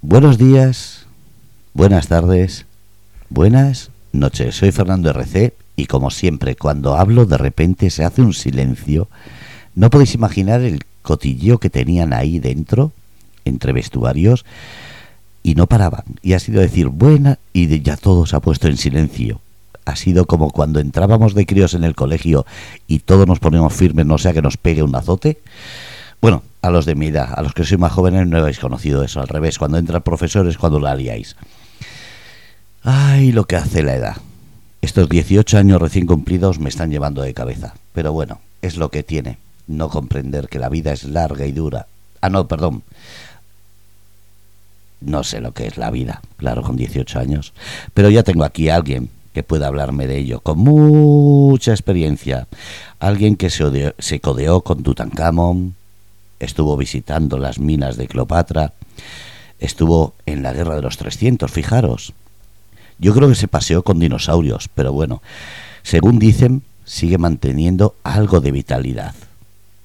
Buenos días, buenas tardes, buenas noches. Soy Fernando RC y como siempre cuando hablo de repente se hace un silencio. No podéis imaginar el cotilleo que tenían ahí dentro, entre vestuarios, y no paraban. Y ha sido decir buena y ya todo se ha puesto en silencio. Ha sido como cuando entrábamos de críos en el colegio y todos nos ponemos firmes, no sea que nos pegue un azote. Bueno, a los de mi edad, a los que sois más jóvenes no habéis conocido eso, al revés, cuando entra el profesor es cuando la liáis. Ay, lo que hace la edad. Estos 18 años recién cumplidos me están llevando de cabeza, pero bueno, es lo que tiene, no comprender que la vida es larga y dura. Ah, no, perdón. No sé lo que es la vida, claro, con 18 años, pero ya tengo aquí a alguien que pueda hablarme de ello con mucha experiencia. Alguien que se, se codeó con Tutankamón, estuvo visitando las minas de Cleopatra, estuvo en la Guerra de los 300, fijaros. Yo creo que se paseó con dinosaurios, pero bueno, según dicen, sigue manteniendo algo de vitalidad.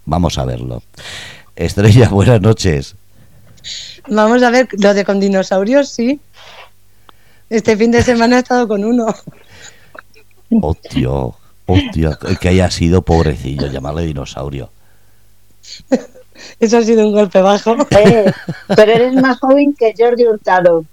Vamos a verlo. Estrella, buenas noches. Vamos a ver, lo de con dinosaurios, sí. Este fin de semana he estado con uno. Hostia, hostia, que haya sido pobrecillo, llamarle dinosaurio. Eso ha sido un golpe bajo. Eh, pero eres más joven que Jordi Hurtado.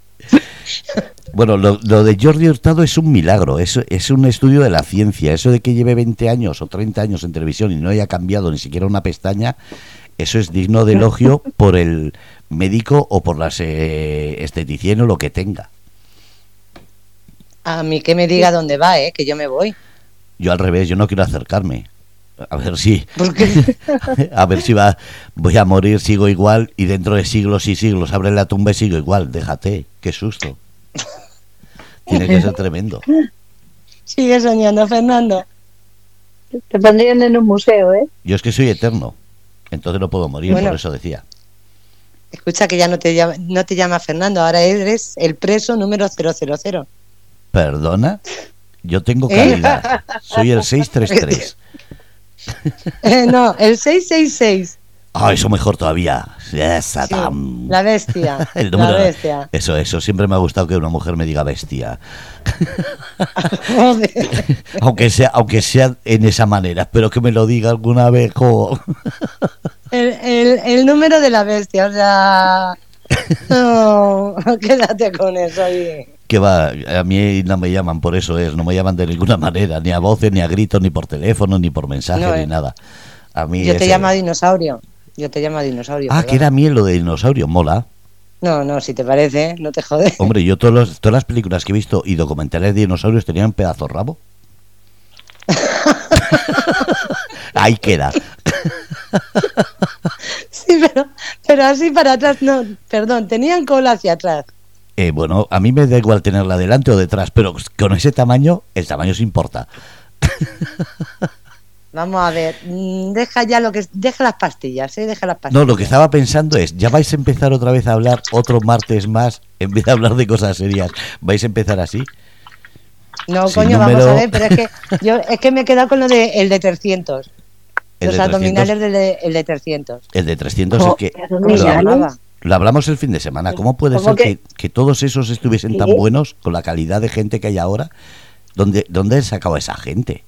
Bueno, lo, de Jordi Hurtado es un milagro, es, es un estudio de la ciencia. Eso de que lleve 20 años o 30 años en televisión y no haya cambiado ni siquiera una pestaña, eso es digno de elogio por el médico o por las eh, esteticien o lo que tenga. A mí que me diga dónde va, ¿eh? que yo me voy. Yo al revés, yo no quiero acercarme. A ver si. a ver si va. Voy a morir, sigo igual. Y dentro de siglos y siglos abre la tumba y sigo igual. Déjate. Qué susto. Tiene que ser tremendo. Sigue soñando, Fernando. Te pondrían en un museo, ¿eh? Yo es que soy eterno. Entonces no puedo morir, por eso decía. Escucha que ya no te, llama, no te llama Fernando, ahora eres el preso número 000. ¿Perdona? Yo tengo ¿Eh? calidad. Soy el 633. Eh, no, el 666. Ah, eso mejor todavía. la bestia. la bestia. Eso, eso. Siempre me ha gustado que una mujer me diga bestia. aunque sea, aunque sea en esa manera, pero que me lo diga alguna vez. El, el, número de la bestia, o sea. No, quédate con eso ahí que va, a mí no me llaman por eso es, no me llaman de ninguna manera, ni a voces, ni a gritos, ni por teléfono, ni por mensaje, ni eh. nada. A mí Yo te llamo dinosaurio. Yo te llamo dinosaurio. Ah, que era mí lo de dinosaurio, mola. No, no, si te parece, no te jodes. Hombre, yo todas las películas que he visto y documentales de dinosaurios tenían pedazo rabo. Ahí queda. sí, pero, pero así para atrás, no, perdón, tenían cola hacia atrás. Eh, bueno, a mí me da igual tenerla delante o detrás, pero con ese tamaño, el tamaño se importa. Vamos a ver, mm, deja ya lo que deja las pastillas, ¿eh? deja las pastillas. No, lo que estaba pensando es, ya vais a empezar otra vez a hablar otro martes más en vez de hablar de cosas serias. ¿Vais a empezar así? No, coño, vamos a ver, pero es que yo es que me he quedado con lo de el de 300. Los abdominales del de, el de 300. El de 300 es que lo hablamos el fin de semana. ¿Cómo puede ser que, todos esos estuviesen tan buenos con la calidad de gente que hay ahora? ¿Dónde, dónde sacaba esa gente?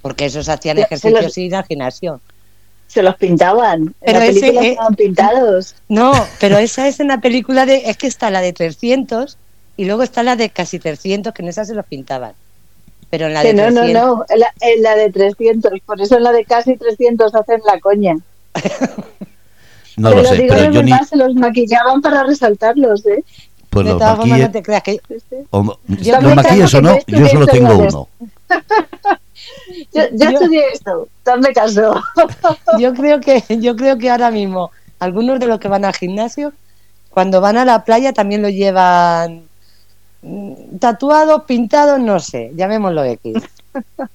Porque esos hacían ejercicios y gimnasio. Se los pintaban. Pero en la eh, estaban pintados. No, pero esa es en la película de. Es que está la de 300 y luego está la de casi 300, que en esa se los pintaban. Pero en la de no, no, no, en la, en la de 300. Por eso en la de casi 300 hacen la coña. No lo, sé, pero yo ni... se los maquillaban para resaltarlos, ¿eh? Pues de los todas formas, no te creas que... O, yo ¿Los maquillas o no? Yo solo tengo uno. yo, yo, estudié esto, dame caso. yo creo que yo creo que ahora mismo algunos de los que van al gimnasio cuando van a la playa también lo llevan mm, tatuados, pintados, no sé, llamémoslo X.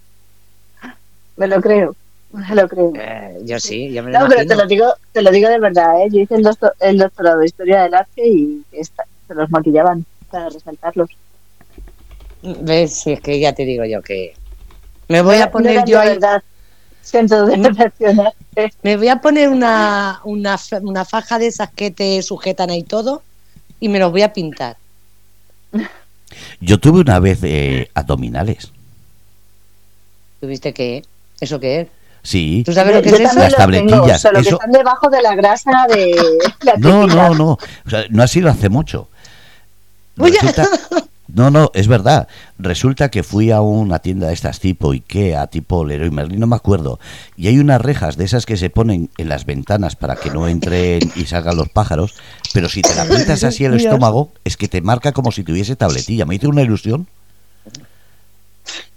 Me lo creo. lo creo. Eh, yo sí, yo me lo No, pero te lo digo, te lo digo de verdad, ¿eh? Yo hice el, doctorado de Historia del Arte y se los maquillaban para resaltarlos. ¿Ves? Si es que ya te digo yo que... Me voy a poner yo ahí... Verdad. De Me voy a poner una, una, una faja de esas que te sujetan ahí todo y me los voy a pintar. Yo tuve una vez eh, abdominales. ¿Tuviste qué? ¿Eso qué es? Sí. ¿Tú sabes lo que Yo es eso? Las los tengo, tabletillas, solo que eso- están debajo de la grasa de la No, no, no. O sea, no ha sido hace mucho. Resulta- No, no, es verdad. Resulta que fui a una tienda de estas tipo Ikea, tipo Leroy Merlin, no me acuerdo. Y hay unas rejas de esas que se ponen en las ventanas para que no entren y salgan los pájaros. Pero si te la aprietas así el estómago, es que te marca como si tuviese tabletilla. Me hizo una ilusión.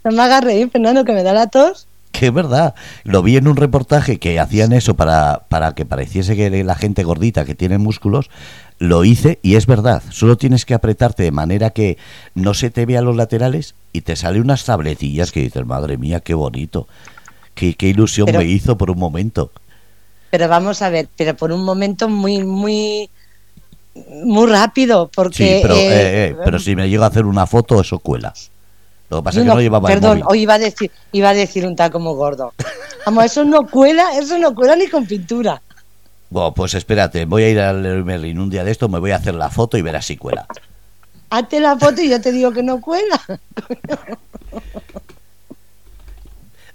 No me hagas reír, Fernando, que me da la tos. Que es verdad. Lo vi en un reportaje que hacían eso para, para que pareciese que la gente gordita que tiene músculos. Lo hice y es verdad. Solo tienes que apretarte de manera que no se te vea los laterales y te sale unas tabletillas que dices, madre mía, qué bonito. Qué, qué ilusión Pero- me hizo por un momento. Pero vamos a ver, pero por un momento muy, muy, muy rápido, porque... Sí, pero, eh, eh, eh, pero si me llego a hacer una foto, eso cuela. Lo que pasa es que no- llevaba el Perdón, móvil. hoy iba a decir, iba a decir un tal como gordo. Vamos, eso no cuela, eso no cuela ni con pintura. Bueno, pues espérate, voy a ir al Leroy Merlin un día de esto, me voy a hacer la foto y verás si cuela. Hazte la foto y yo te digo que no cuela.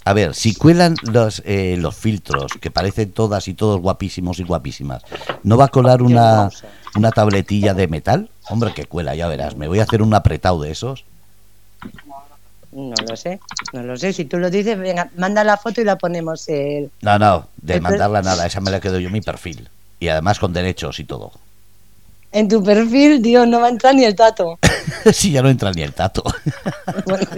A ver, si cuelan los, eh, los filtros, que parecen todas y todos guapísimos y guapísimas, ¿no va a colar una, una tabletilla de metal? Hombre, que cuela, ya verás. Me voy a hacer un apretado de esos. No lo sé, no lo sé. Si tú lo dices, venga, manda la foto y la ponemos el... No, no, de El mandarla nada, esa me la quedo yo en mi perfil. Y además con derechos y todo. En tu perfil, Dios, no va a entrar ni el tato. si ya no entra ni el tato. Bueno,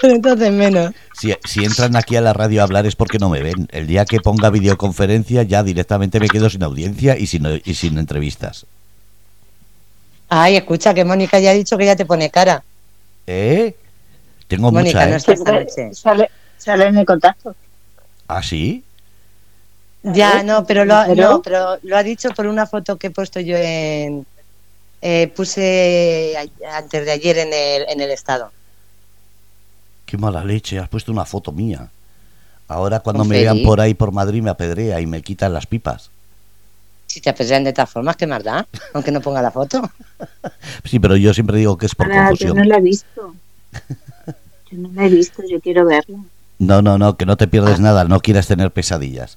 Pero entonces menos. Si, si entran aquí a la radio a hablar es porque no me ven. El día que ponga videoconferencia ya directamente me quedo sin audiencia y sin, y sin entrevistas. Ay, escucha, que Mónica ya ha dicho que ya te pone cara. ¿Eh? Tengo Mónica, mucha, no ¿eh? está esta noche. Sale, sale en el contacto. ¿Ah, sí? Ya, no, pero lo, ha- no, pero lo ha dicho por una foto que he puesto yo en... eh, puse antes de ayer en el, en el estado. Qué mala leche, has puesto una foto mía. Ahora cuando me vean por ahí por Madrid me apedrea y me quitan las pipas. Si te apedrean de todas formas, ¿qué más da? Aunque no ponga la foto. Sí, pero yo siempre digo que es por Ahora, yo no la he visto. Yo no la he visto, yo quiero verla. No, no, no, que no te Ah. pierdes nada, no quieras tener pesadillas.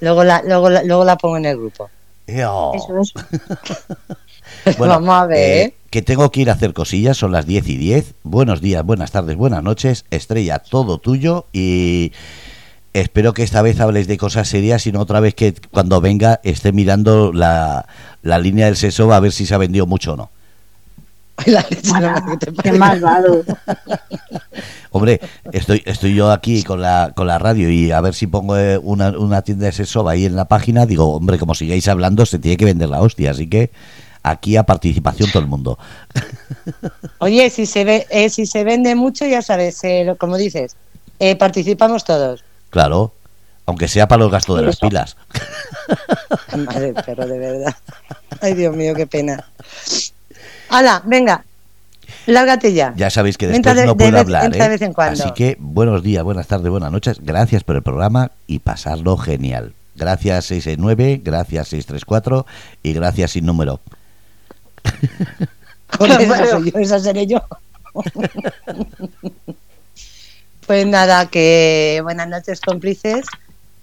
Luego la, luego la, luego la pongo en el grupo. Eso es. Bueno, Vamos a ver. eh, que tengo que ir a hacer cosillas, son las 10 y 10. Buenos días, buenas tardes, buenas noches. Estrella, todo tuyo y espero que esta vez hables de cosas serias y no otra vez que cuando venga esté mirando la, la línea del seso a ver si se ha vendido mucho o no. La leche, Mala, no, ¿qué te qué parece? malvado. Hombre, estoy, estoy yo aquí con la, con la radio y a ver si pongo eh, una, una tienda de sexo ahí en la página. Digo, hombre, como sigáis hablando, se tiene que vender la hostia. Así que aquí a participación todo el mundo. Oye, si se ve, eh, si se vende mucho, ya sabes, eh, lo- como dices, eh, participamos todos. Claro, aunque sea para los gastos de las Eso. pilas. Madre perro, de verdad. Ay, Dios mío, qué pena. Hala, venga, lárgate ya. Ya sabéis que después de- no puedo hablar. ¿eh? de vez en cuando. Así que buenos días, buenas tardes, buenas noches. Gracias por el programa y pasarlo genial. Gracias 669, gracias 634 y gracias sin número. Joder, esa soy yo, esa seré yo. Pues nada, que buenas noches cómplices.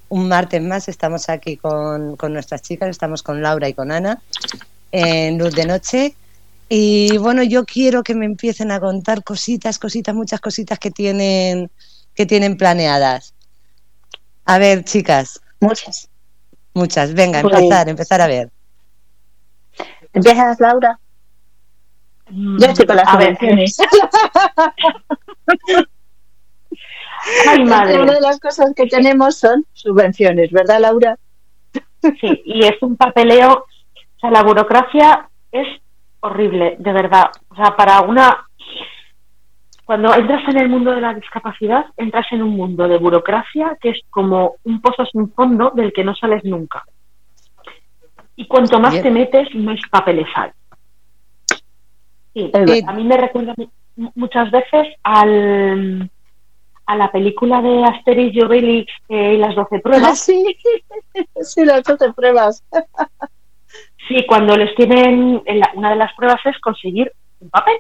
Un martes más estamos aquí con, con nuestras chicas, estamos con Laura y con Ana en Luz de Noche. Y bueno, yo quiero que me empiecen a contar cositas, cositas, muchas cositas que tienen, que tienen planeadas. A ver, chicas, Muchas. muchas. Venga, Pues- empezar, empezar a ver. ¿Empiezas, Laura? Yo estoy con las subvenciones. Ay, madre. Una de las cosas que tenemos son subvenciones, ¿verdad, Laura? Sí, y es un papeleo, o sea, la burocracia es horrible, de verdad. O sea, para una... Cuando entras en el mundo de la discapacidad, entras en un mundo de burocracia que es como un pozo sin fondo del que no sales nunca. Y cuanto más Bien. te metes, más papeles hay. Sí, verdad. a mí me recuerda mu- muchas veces al, a la película de Asterix y Obelix eh, y las doce Ah, pruebas. sí, sí, las doce pruebas. Sí, cuando les tienen, una de las pruebas es conseguir un papel.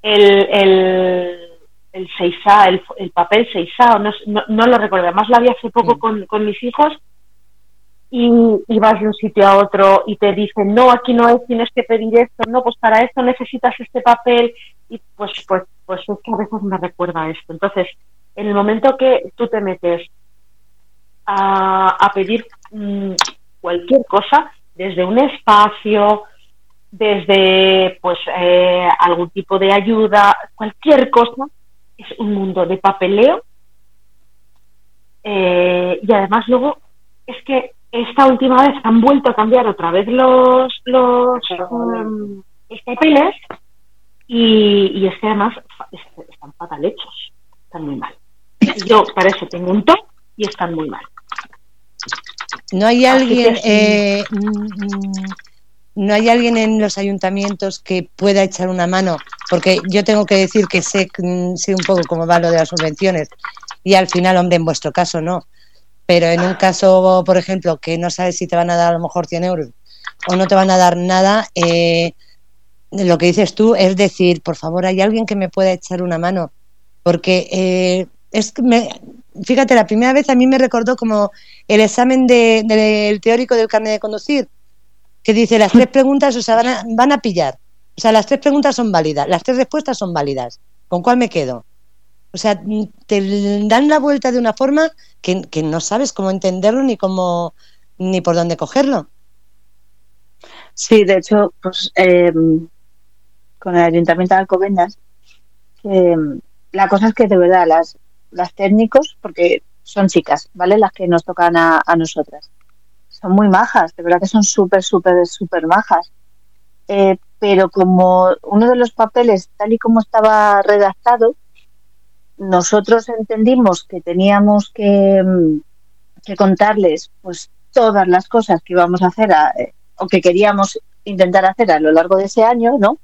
El, el, el 6A, el, el papel 6A, no, no, lo recuerdo, además lo había hace poco con, con mis hijos y, y, vas de un sitio a otro y te dicen, no, aquí no es, tienes que pedir esto, no, pues para esto necesitas este papel y pues, pues, pues es que a veces me recuerda a esto. Entonces, en el momento que tú te metes a, a pedir mm, cualquier cosa, desde un espacio, desde pues eh, algún tipo de ayuda, cualquier cosa, es un mundo de papeleo. Eh, y además luego es que esta última vez han vuelto a cambiar otra vez los los, um, papeles y, y es que además están fatal hechos, están muy mal. Yo para eso tengo un top y están muy mal. No hay alguien, eh, mm, no hay alguien en los ayuntamientos que pueda echar una mano, porque yo tengo que decir que sé, mm, sé un poco cómo va lo de las subvenciones y al final, hombre, en vuestro caso no, pero en un caso, por ejemplo, que no sabes si te van a dar a lo mejor 100 euros o no te van a dar nada, eh, lo que dices tú es decir, por favor, hay alguien que me pueda echar una mano, porque eh, es que me, fíjate, la primera vez a mí me recordó como el examen del de, teórico del carnet de conducir, que dice las tres preguntas, o sea, van a, van a pillar. O sea, las tres preguntas son válidas, las tres respuestas son válidas. ¿Con cuál me quedo? O sea, te dan la vuelta de una forma que, que no sabes cómo entenderlo ni cómo ni por dónde cogerlo. Sí, de hecho, pues eh, con el Ayuntamiento de Alcobendas, eh, la cosa es que de verdad las, las técnicos, porque son chicas, ¿vale? Las que nos tocan a, nosotras. Son muy majas, de verdad que son súper, súper, súper majas. Eh, pero como uno de los papeles, tal y como estaba redactado, nosotros entendimos que teníamos que, mm, contarles pues todas las cosas que íbamos a hacer eh, o que queríamos intentar hacer a lo largo de ese año, ¿no?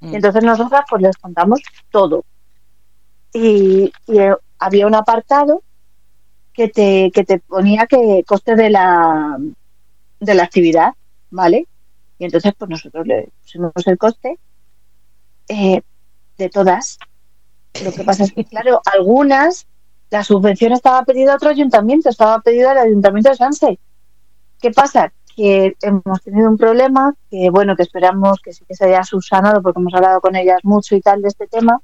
Mm. entonces nosotras pues les contamos todo. Y, y, eh, había un apartado que te, que te ponía que coste de la, de la actividad, ¿vale? Y entonces, pues nosotros le pusimos el coste eh, de todas. Lo que pasa es que, claro, algunas, la subvención estaba pedida a otro ayuntamiento, estaba pedida al ayuntamiento de Sanse. ¿Qué pasa? Que hemos tenido un problema, que bueno, que esperamos que sí que se haya subsanado porque hemos hablado con ellas mucho y tal de este tema,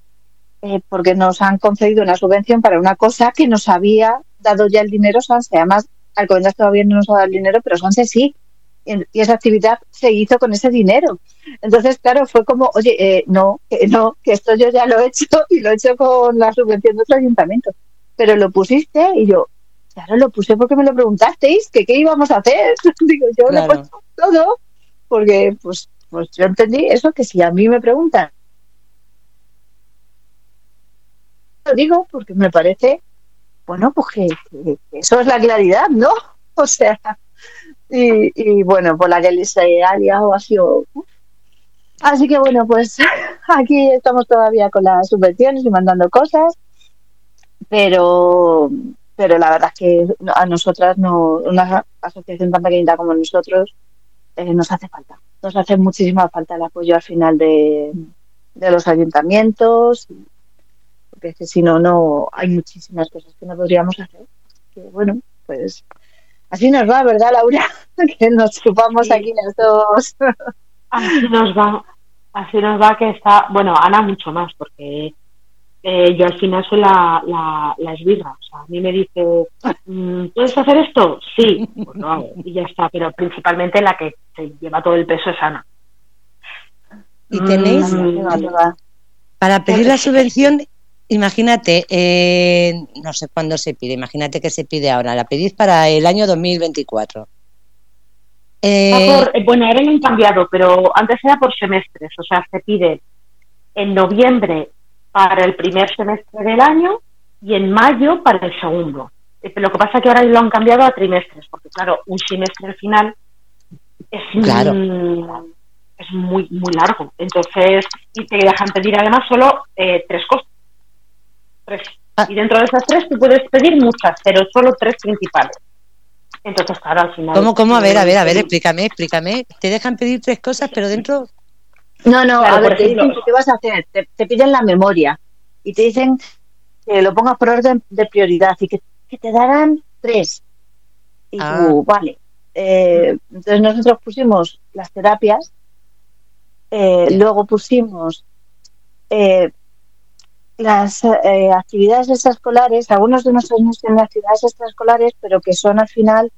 eh, porque nos han concedido una subvención para una cosa que nos había dado ya el dinero Sanse. Además, Alcobendas todavía no nos ha dado el dinero, pero Sanse sí. Y esa actividad se hizo con ese dinero. Entonces, claro, fue como, oye, eh, no, que no, que esto yo ya lo he hecho y lo he hecho con la subvención de otro ayuntamiento. Pero lo pusiste y yo, claro, lo puse porque me lo preguntasteis, que qué íbamos a hacer. Digo, yo lo he puesto todo, porque pues, pues yo entendí eso, que si a mí me preguntan lo digo porque me parece, bueno, pues que, eso es la claridad, ¿no? O sea, y, bueno, por la que les ha liado ha sido... Así que bueno, pues aquí estamos todavía con las subvenciones y mandando cosas, pero pero la verdad es que a nosotras, no una asociación tan pequeñita como nosotros, eh, nos hace falta. Nos hace muchísima falta el apoyo al final de, de los ayuntamientos porque si no, no hay muchísimas cosas que no podríamos hacer. Que, bueno, pues así nos va, ¿verdad, Laura? que nos chupamos aquí las dos. así nos va, así nos va que está, bueno, Ana mucho más, porque eh, yo al final soy la, la, la esbirra. O sea, a mí me dice, mm, ¿puedes hacer esto? Sí, pues lo hago y ya está. Pero principalmente la que se lleva todo el peso es Ana. ¿Y tenéis? Mm, para pedir la subvención Imagínate, eh, no sé cuándo se pide, imagínate que se pide ahora, la pedís para el año 2024. Eh, eh, bueno, ahora lo han cambiado, pero antes era por semestres, o sea, se pide en noviembre para el primer semestre del año y en mayo para el segundo. Lo que pasa es que ahora lo han cambiado a trimestres, porque claro, un semestre al final es, es muy, muy largo. Entonces, y te dejan pedir además solo tres cosas Ah. Y dentro de esas tres tú puedes pedir muchas, pero solo tres principales. Entonces, claro, al final... ¿Cómo, cómo? A ver, a ver, a ver, explícame, explícame. Te dejan pedir tres cosas, pero dentro... No, no, Claro, a ver, te ejemplo- dicen que qué vas a hacer, te, te piden la memoria y te dicen que lo pongas por orden de prioridad y que, que te darán tres. Y Ah. tú, vale. Eh, entonces nosotros pusimos las terapias, eh, luego pusimos eh, las eh, actividades extraescolares, algunos de nuestros niños tienen actividades extraescolares, pero que son al final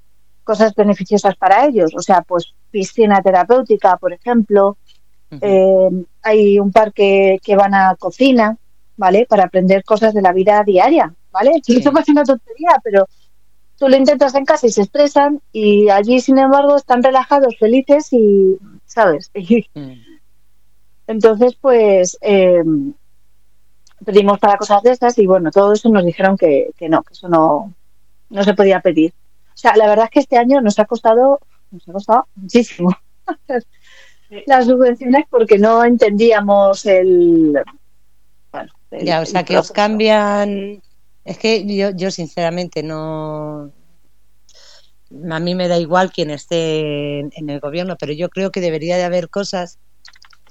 cosas beneficiosas para ellos. O sea, pues piscina terapéutica, por ejemplo, Eh, hay un par que, que van a cocina, ¿vale? Para aprender cosas de la vida diaria, ¿vale? Sí. Esto parece una tontería, pero tú lo intentas en casa y se estresan y allí, sin embargo, están relajados, felices y, ¿sabes? Mm. entonces, pues, eh, pedimos para cosas de estas y, bueno, todo eso nos dijeron que, que no, que eso no, no se podía pedir. O sea, la verdad es que este año nos ha costado, nos ha costado muchísimo las subvenciones porque no entendíamos el... Bueno, el- Ya, o sea, que os cambian... Es que yo, yo sinceramente no... A mí me da igual quien esté en, en el gobierno, pero yo creo que debería de haber cosas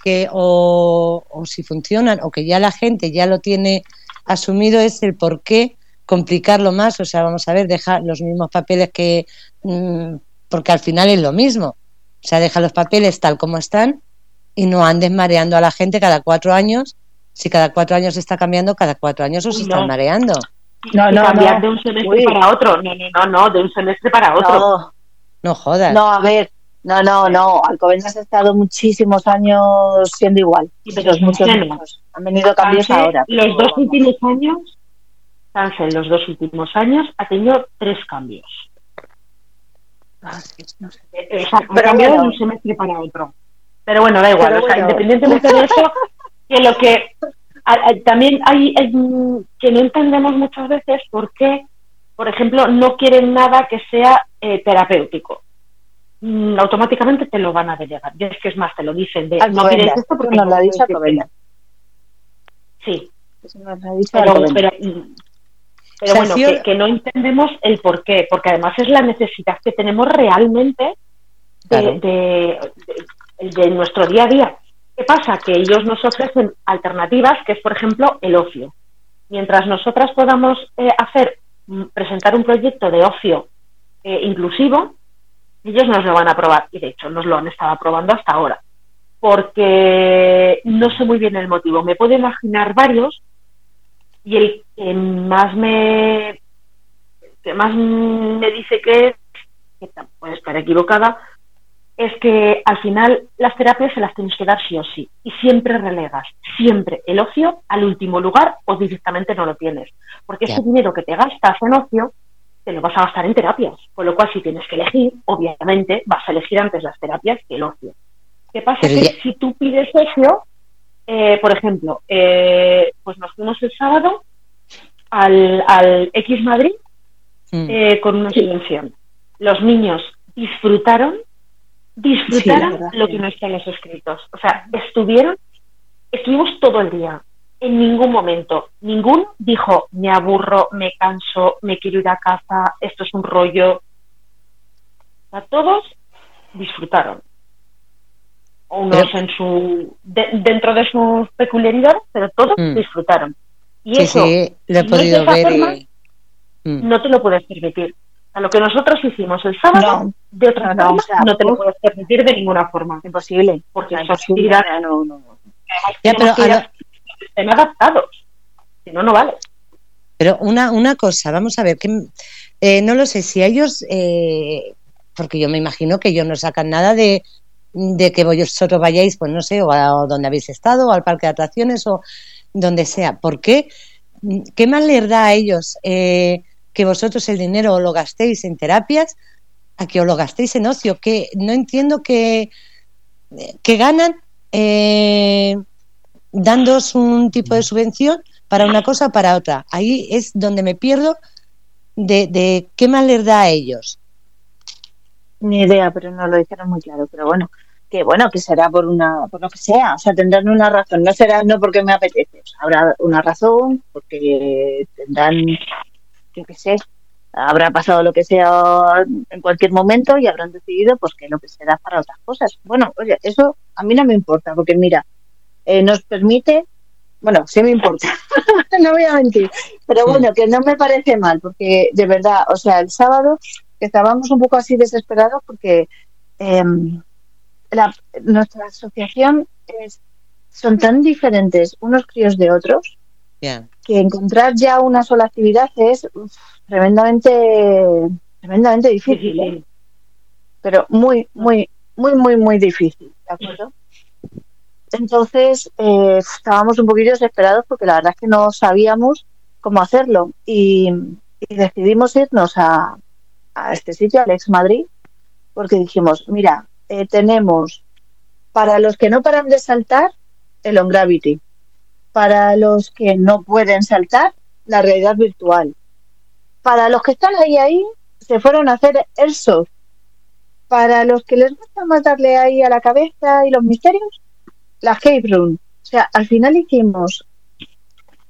que o, o si funcionan o que ya la gente ya lo tiene asumido es el por qué complicarlo más. O sea, vamos a ver, deja los mismos papeles que... mm, porque al final es lo mismo. O sea, deja los papeles tal como están y no andes mareando a la gente cada cuatro años. Si cada cuatro años se está cambiando, cada cuatro años os Uy, están no. mareando. No, no, cambiar no. de un semestre Uy. para otro. No, no, no, no, de un semestre para otro. No, No jodas. no, a ver, no, no, no. Alcobendas ha estado muchísimos años siendo igual. Sí, pero Muchos, muchos, Ángel, muchos. Han venido cambios ahora. Los dos vamos. últimos años, Sánchez, los dos últimos años ha tenido tres cambios. Ah, no sé. Eh, ha Pero cambiado de un semestre para otro. Pero bueno, da igual. Pero o sea, bueno. independientemente de eso, que lo que a- a- también hay eh, mm, que no entendemos muchas veces por qué, por ejemplo, no quieren nada que sea eh, terapéutico. Mm, automáticamente te lo van a delegar. Y es que es más, te lo dicen de no quieres esto porque nos lo ha no dicho no. Sí, Eso nos lo ha dicho pero, pero, mm, pero O sea, bueno, que, que no entendemos el por qué, porque además es la necesidad que tenemos realmente de, Claro. de, de- de nuestro día a día. ¿Qué pasa? Que ellos nos ofrecen alternativas, que es, por ejemplo, el ocio. Mientras nosotras podamos eh, hacer, mm, presentar un proyecto de ocio eh, inclusivo, ellos nos lo van a aprobar. Y de hecho, nos lo han estado aprobando hasta ahora. Porque no sé muy bien el motivo. Me puedo imaginar varios, y el que más me que más me dice que es, que puede estar equivocada, es que al final las terapias se las tienes que dar sí o sí. Y siempre relegas, siempre el ocio al último lugar o directamente no lo tienes. Porque ese dinero que te gastas en ocio, te lo vas a gastar en terapias. Con lo cual, si tienes que elegir, obviamente vas a elegir antes las terapias que el ocio. ¿Qué pasa? Pero que ya- si tú pides ocio, eh, por ejemplo, eh, pues nos fuimos el sábado al, al X Madrid Mm. eh, con una subvención. Los niños disfrutaron, disfrutaron Sí, la verdad, lo sí. que no está en los escritos. O sea, estuvieron, estuvimos todo el día. En ningún momento, ninguno dijo, me aburro, me canso, me quiero ir a casa, esto es un rollo. O sea, todos disfrutaron. Unos Pero- en su, de- dentro de sus peculiaridades, pero todos Mm. disfrutaron. Y Sí, eso, sí, lo he podido ver. forma, y- Mm. no te lo puedes permitir. A lo que nosotros hicimos el sábado, No, de otra no, no, forma, o sea, no te lo puedes permitir de ninguna forma. imposible. Porque O imposible. actividades No, no. Ya, pero tenemos que ir a a- que estén adaptados. Si no, no vale. Pero una, una cosa, vamos a ver, que eh, no lo sé, si ellos, eh, porque yo me imagino que ellos no sacan nada de, de que vosotros vayáis, pues no sé, o a donde habéis estado, o al parque de atracciones, o donde sea. ¿Por qué? ¿Qué más les da a ellos eh, que vosotros el dinero lo gastéis en terapias a que os lo gastéis en ocio? Que no entiendo que, que ganan eh, dándos un tipo de subvención para una cosa para otra. Ahí es donde me pierdo de, de qué más les da a ellos. Ni idea, pero no lo dijeron muy claro. Pero bueno, que bueno, que será por una, por lo que sea, o sea, tendrán una razón. No será no porque me apetece, o sea, habrá una razón, porque tendrán, yo qué sé, habrá pasado lo que sea en cualquier momento y habrán decidido pues que lo que será para otras cosas. Bueno, oye, eso a mí no me importa, porque mira, eh, nos permite, bueno, sí me importa, no voy a mentir, pero bueno, que no me parece mal, porque de verdad, o sea, el sábado estábamos un poco así desesperados porque em, la, nuestra asociación es, son tan diferentes unos críos de otros que encontrar ya una sola actividad es tremendamente tremendamente difícil ¿eh? pero muy muy muy muy muy difícil de acuerdo entonces eh, estábamos un poquito desesperados porque la verdad es que no sabíamos cómo hacerlo y, decidimos irnos a, a, este sitio, al ex Madrid, porque dijimos, mira, eh, tenemos para los que no paran de saltar el on gravity, para los que no pueden saltar la realidad virtual, para los que están ahí ahí se fueron a hacer airsoft, para los que les gusta más darle ahí a la cabeza y los misterios, la Cape Room. O sea, al final hicimos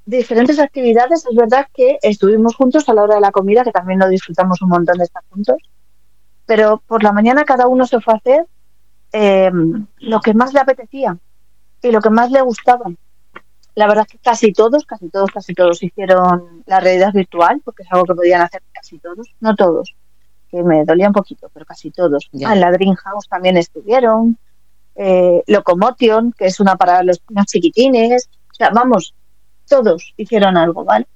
diferentes actividades. Es verdad que estuvimos juntos a la hora de la comida, que también lo disfrutamos un montón de estar juntos. Pero por la mañana cada uno se fue a hacer eh, lo que más le apetecía y lo que más le gustaba. La verdad es que casi todos, casi todos, casi todos hicieron la realidad virtual, porque es algo que podían hacer casi todos, no todos, que me dolía un poquito, pero casi todos. Ah, en la Dream House también estuvieron, eh, Locomotion, que es una para los más chiquitines. O sea, vamos, todos hicieron algo, ¿vale?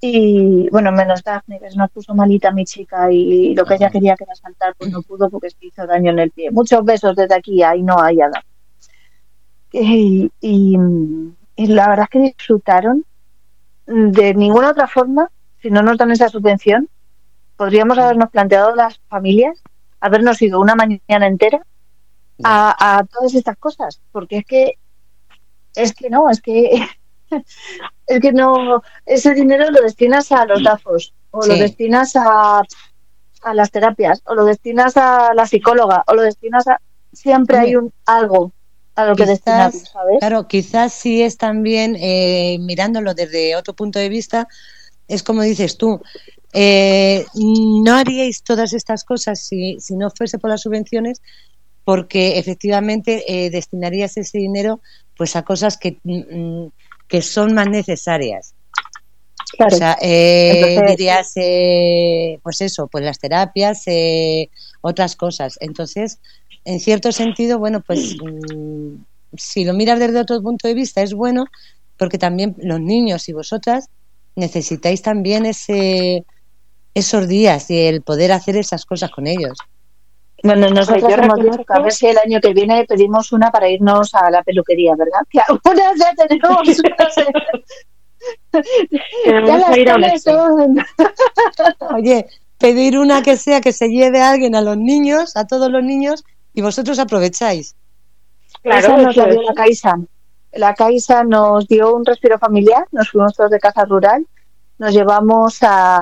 Y bueno, menos Daphne, que nos puso malita mi chica y lo que ella quería que era saltar, pues no pudo porque se hizo daño en el pie. Muchos besos desde aquí, ahí no hay nada. Y, y, la verdad es que disfrutaron de ninguna otra forma, si no nos dan esa subvención, podríamos habernos planteado las familias, habernos ido una mañana entera a, todas estas cosas, porque es que es que no, es que es que no, ese dinero lo destinas a los DAFOS, o lo destinas a, a las terapias, o lo destinas a la psicóloga, o lo destinas a siempre hay un algo a lo que destinar, ¿sabes? Claro, quizás sí es también eh, mirándolo desde otro punto de vista, es como dices tú, eh, no haríais todas estas cosas si, si no fuese por las subvenciones, porque efectivamente eh, destinarías ese dinero pues a cosas que, mm, que son más necesarias. O sea, eh, dirías, eh, pues eso, pues las terapias, otras cosas. Entonces, en cierto sentido, bueno, pues mm, si lo miras desde otro punto de vista es bueno, porque también los niños y vosotras necesitáis también ese esos días y el poder hacer esas cosas con ellos. Bueno, nosotros hemos dicho que a ver si el año que viene pedimos una para irnos a la peluquería, ¿verdad? Que ya tenemos. Oye, pedir una que sea que se lleve a alguien a los niños, a todos los niños, y vosotros aprovecháis. Claro, nos la dio la Caixa. La Caixa nos dio un respiro familiar, nos fuimos todos de casa rural, nos llevamos a,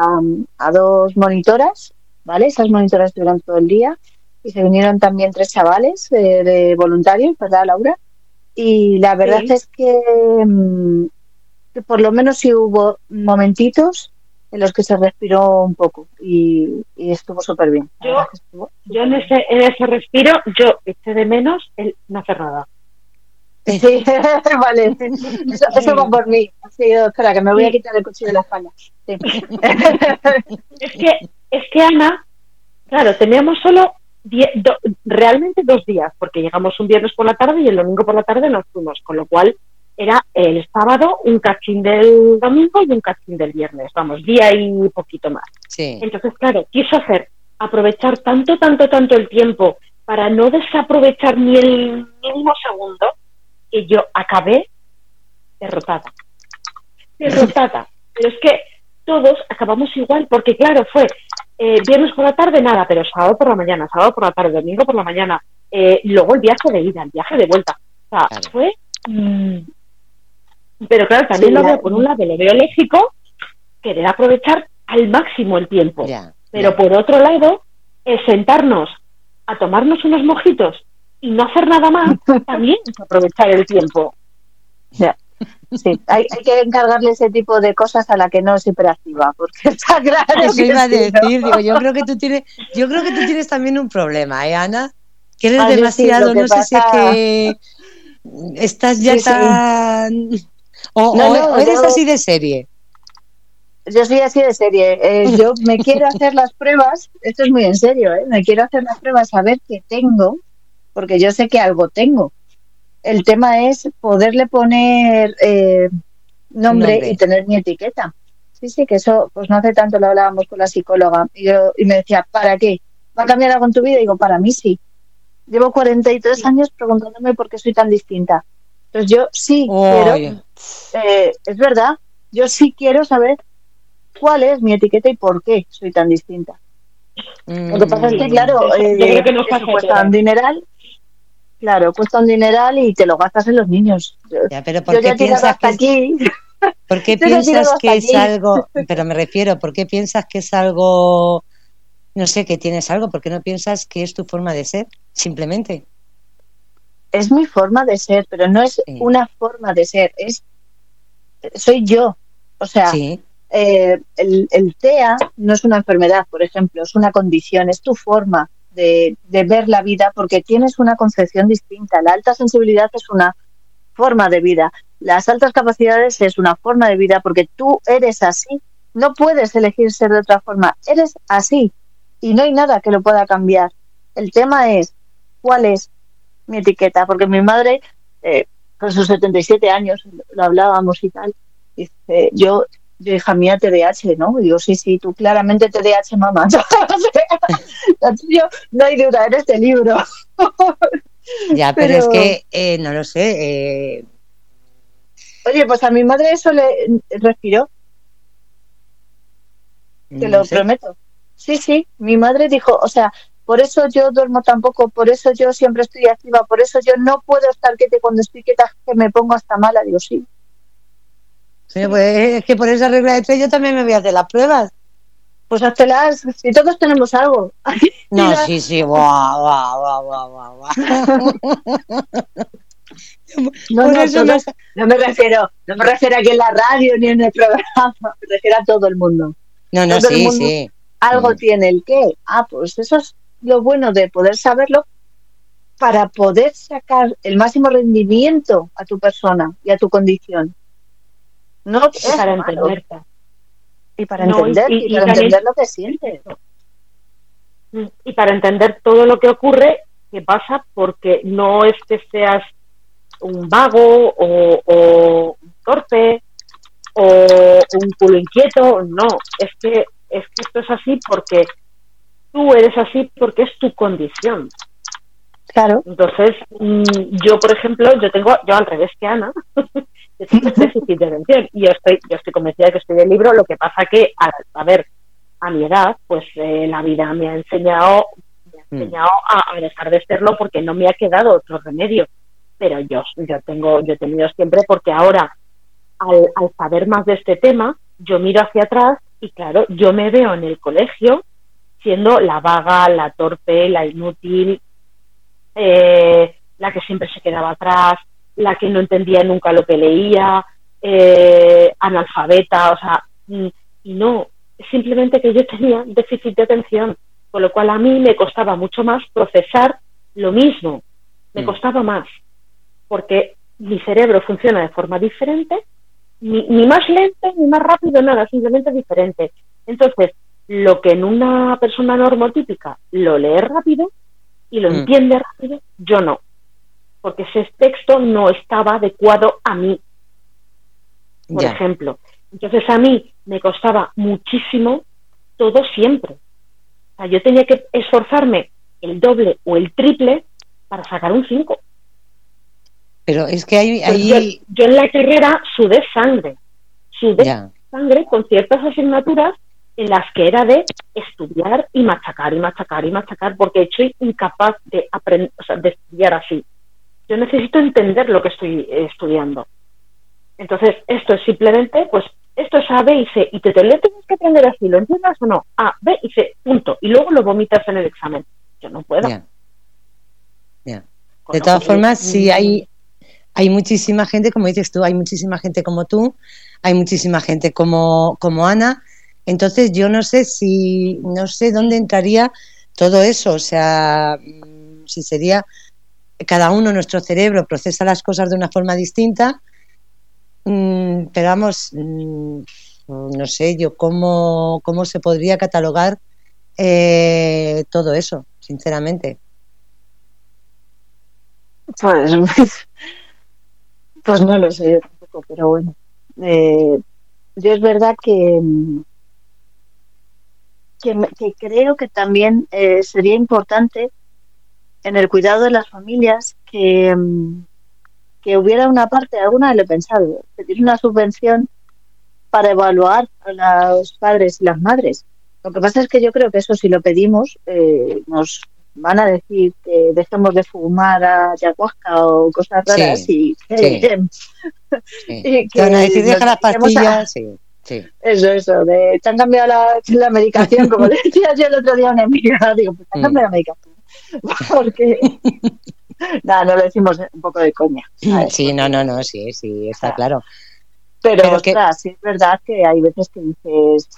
a dos monitoras, ¿vale? Esas monitoras estuvieron todo el día y se vinieron también tres chavales de, voluntarios, ¿verdad, Laura? Y la verdad es mm, que, por lo menos sí hubo momentitos en los que se respiró un poco y, estuvo súper bien. Yo, en, ese, en ese respiro, yo eché de menos el no hacer nada. Sí, vale. Eso, va por mí. espera, que me voy a quitar el cuchillo de la espalda. es, que, es que Ana, claro, teníamos solo realmente dos días, porque llegamos un viernes por la tarde y el domingo por la tarde nos fuimos, con lo cual era el sábado un cachín del domingo y un cachín del viernes, vamos, día y poquito más. Entonces, claro, quiso hacer aprovechar tanto, tanto, tanto el tiempo para no desaprovechar ni el mínimo segundo que yo acabé derrotada. Derrotada. Pero es que todos acabamos igual, porque claro, fue eh, viernes por la tarde nada, pero sábado por la mañana, sábado por la tarde, domingo por la mañana, eh, luego el viaje de ida, el viaje de vuelta. O sea, fue... Mm, pero claro, también lo veo, por un lado, lo veo lógico, querer aprovechar al máximo el tiempo. pero por otro lado, es sentarnos a tomarnos unos mojitos y no hacer nada más, también es aprovechar el tiempo. Sí, hay, hay, que encargarle ese tipo de cosas a la que no es hiperactiva, porque está claro. Eso iba a decir, digo, yo creo que tú tienes, yo creo que tú tienes también un problema, ¿eh, Ana? Que eres ah, demasiado, sí, no sé si es que estás ya Sí, tan o, No, o- no, o eres yo- así de serie. Yo soy así de serie. eh, yo me quiero hacer las pruebas, esto es muy en serio, ¿eh? me quiero hacer las pruebas, saber qué tengo, porque yo sé que algo tengo. El tema es poderle poner eh, nombre, Nombre. y tener mi etiqueta. Sí, sí, que eso, pues no hace tanto lo hablábamos con la psicóloga y, yo, y me decía, ¿para qué? ¿Va a cambiar algo en tu vida? Y digo, para mí sí. Llevo 43 años preguntándome por qué soy tan distinta. Entonces yo sí quiero Oye, eh, es verdad, yo sí quiero saber cuál es mi etiqueta y por qué soy tan distinta. Lo que pasa es que, mm, claro, Yo eh, creo que nos pasa un dineral. Claro, cuesta un dineral y te lo gastas en los niños. Ya, pero ¿por yo qué ya piensas que aquí. ¿Por qué piensas que es algo, pero me refiero, ¿por qué piensas que es algo, no sé, que tienes algo? ¿Por qué no piensas que es tu forma de ser? Simplemente. Es mi forma de ser, pero no es Sí. una forma de ser, es soy yo. O sea, Sí, eh, el, el TEA no es una enfermedad, por ejemplo, es una condición, es tu forma de, ver la vida porque tienes una concepción distinta. La alta sensibilidad es una forma de vida. Las altas capacidades es una forma de vida porque tú eres así. No puedes elegir ser de otra forma. Eres así y no hay nada que lo pueda cambiar. El tema es cuál es mi etiqueta, porque mi madre, eh, con sus 77 años, lo hablábamos y tal, dice, yo, yo hija mía, TDAH, ¿no? Y digo, sí, sí, tú claramente TDAH, mamá. No hay duda, eres de libro. ya, pero, Pero- es que, eh, no lo sé, eh, Oye, pues a mi madre eso le respiró, te no lo sé. prometo. Sí, sí, mi madre dijo, o sea, por eso yo duermo tan poco, por eso yo siempre estoy activa, por eso yo no puedo estar quieta cuando estoy quieta que me pongo hasta mala. Digo, sí, Pues, es que por esa regla de tres yo también me voy a hacer las pruebas. pues háztelas, si todos tenemos algo. No, Mira. sí, sí, guau, guau, guau, guau, guau. No, no, no- todos- no me refiero, no me refiero aquí en la radio ni en el programa, me refiero a todo el mundo. No, no, Todo sí, sí. Algo Mm. tiene el qué. Ah, pues eso es lo bueno de poder saberlo para poder sacar el máximo rendimiento a tu persona y a tu condición. No es para malo. entenderte. Y para No, entender, y- y, y para entender lo que sientes. Mm, y para entender todo lo que ocurre, que pasa porque no es que seas un vago o, o un torpe o un culo inquieto, no, es que, es que esto es así porque tú eres así porque es tu condición. Claro. Entonces, mm, yo, por ejemplo, yo tengo, yo al revés que Ana, yo tengo déficit de atención y yo estoy, yo estoy convencida de que estoy del libro, lo que pasa que, a, a ver, a mi edad, pues eh, la vida me ha enseñado, me ha Mm. enseñado a, a dejar de serlo porque no me ha quedado otro remedio. Pero yo, yo tengo, yo he tenido siempre porque ahora, al, al saber más de este tema, yo miro hacia atrás y claro, yo me veo en el colegio siendo la vaga, la torpe, la inútil, eh, la que siempre se quedaba atrás, la que no entendía nunca lo que leía, eh, analfabeta, o sea, mm, y no, simplemente que yo tenía déficit de atención, con lo cual a mí me costaba mucho más procesar lo mismo, me Mm. costaba más, porque mi cerebro funciona de forma diferente, ni, ni más lento, ni más rápido, nada, simplemente diferente. Entonces, lo que en una persona normotípica lo lee rápido y lo Mm. entiende rápido, yo no. Porque ese texto no estaba adecuado a mí, por Ya. ejemplo. Entonces a mí me costaba muchísimo todo siempre. O sea, yo tenía que esforzarme el doble o el triple para sacar un 5. Pero es que hay, Pues yo, en la carrera sudé sangre. Sudé Ya. sangre con ciertas asignaturas en las que era de estudiar y machacar y machacar y machacar porque soy incapaz de aprender, o sea, de estudiar así. Yo necesito entender lo que estoy eh, estudiando. Entonces, esto es simplemente, pues, esto es A, B y C, y te, te lo tienes que aprender así, ¿lo entiendas o no? A, B y C, punto. Y luego lo vomitas en el examen. Yo no puedo. De todas formas, sí hay, hay muchísima gente, como dices tú, hay muchísima gente como tú, hay muchísima gente como, como Ana. Entonces yo no sé si, no sé dónde entraría todo eso, o sea, mm, si sería cada uno, nuestro cerebro procesa las cosas de una forma distinta, mm, pero vamos, mm, no sé yo cómo, cómo se podría catalogar eh, todo eso, sinceramente. Pues, pues no lo sé yo tampoco, pero bueno. Eh, yo es verdad que, que, creo que también eh, sería importante en el cuidado de las familias que, que hubiera una parte, alguna lo he pensado, pedir una subvención para evaluar a los padres y las madres. Lo que pasa es que yo creo que eso si lo pedimos eh, nos van a decir que dejemos de fumar a ayahuasca o cosas raras y, que van a decir deja las pastillas eso eso de te han cambiado la, medicación como decía yo el otro día a una amiga digo pues te han cambiado la medicación porque nada no lo decimos un poco de coña sí no no no sí sí está claro pero, sí es verdad que hay veces que dices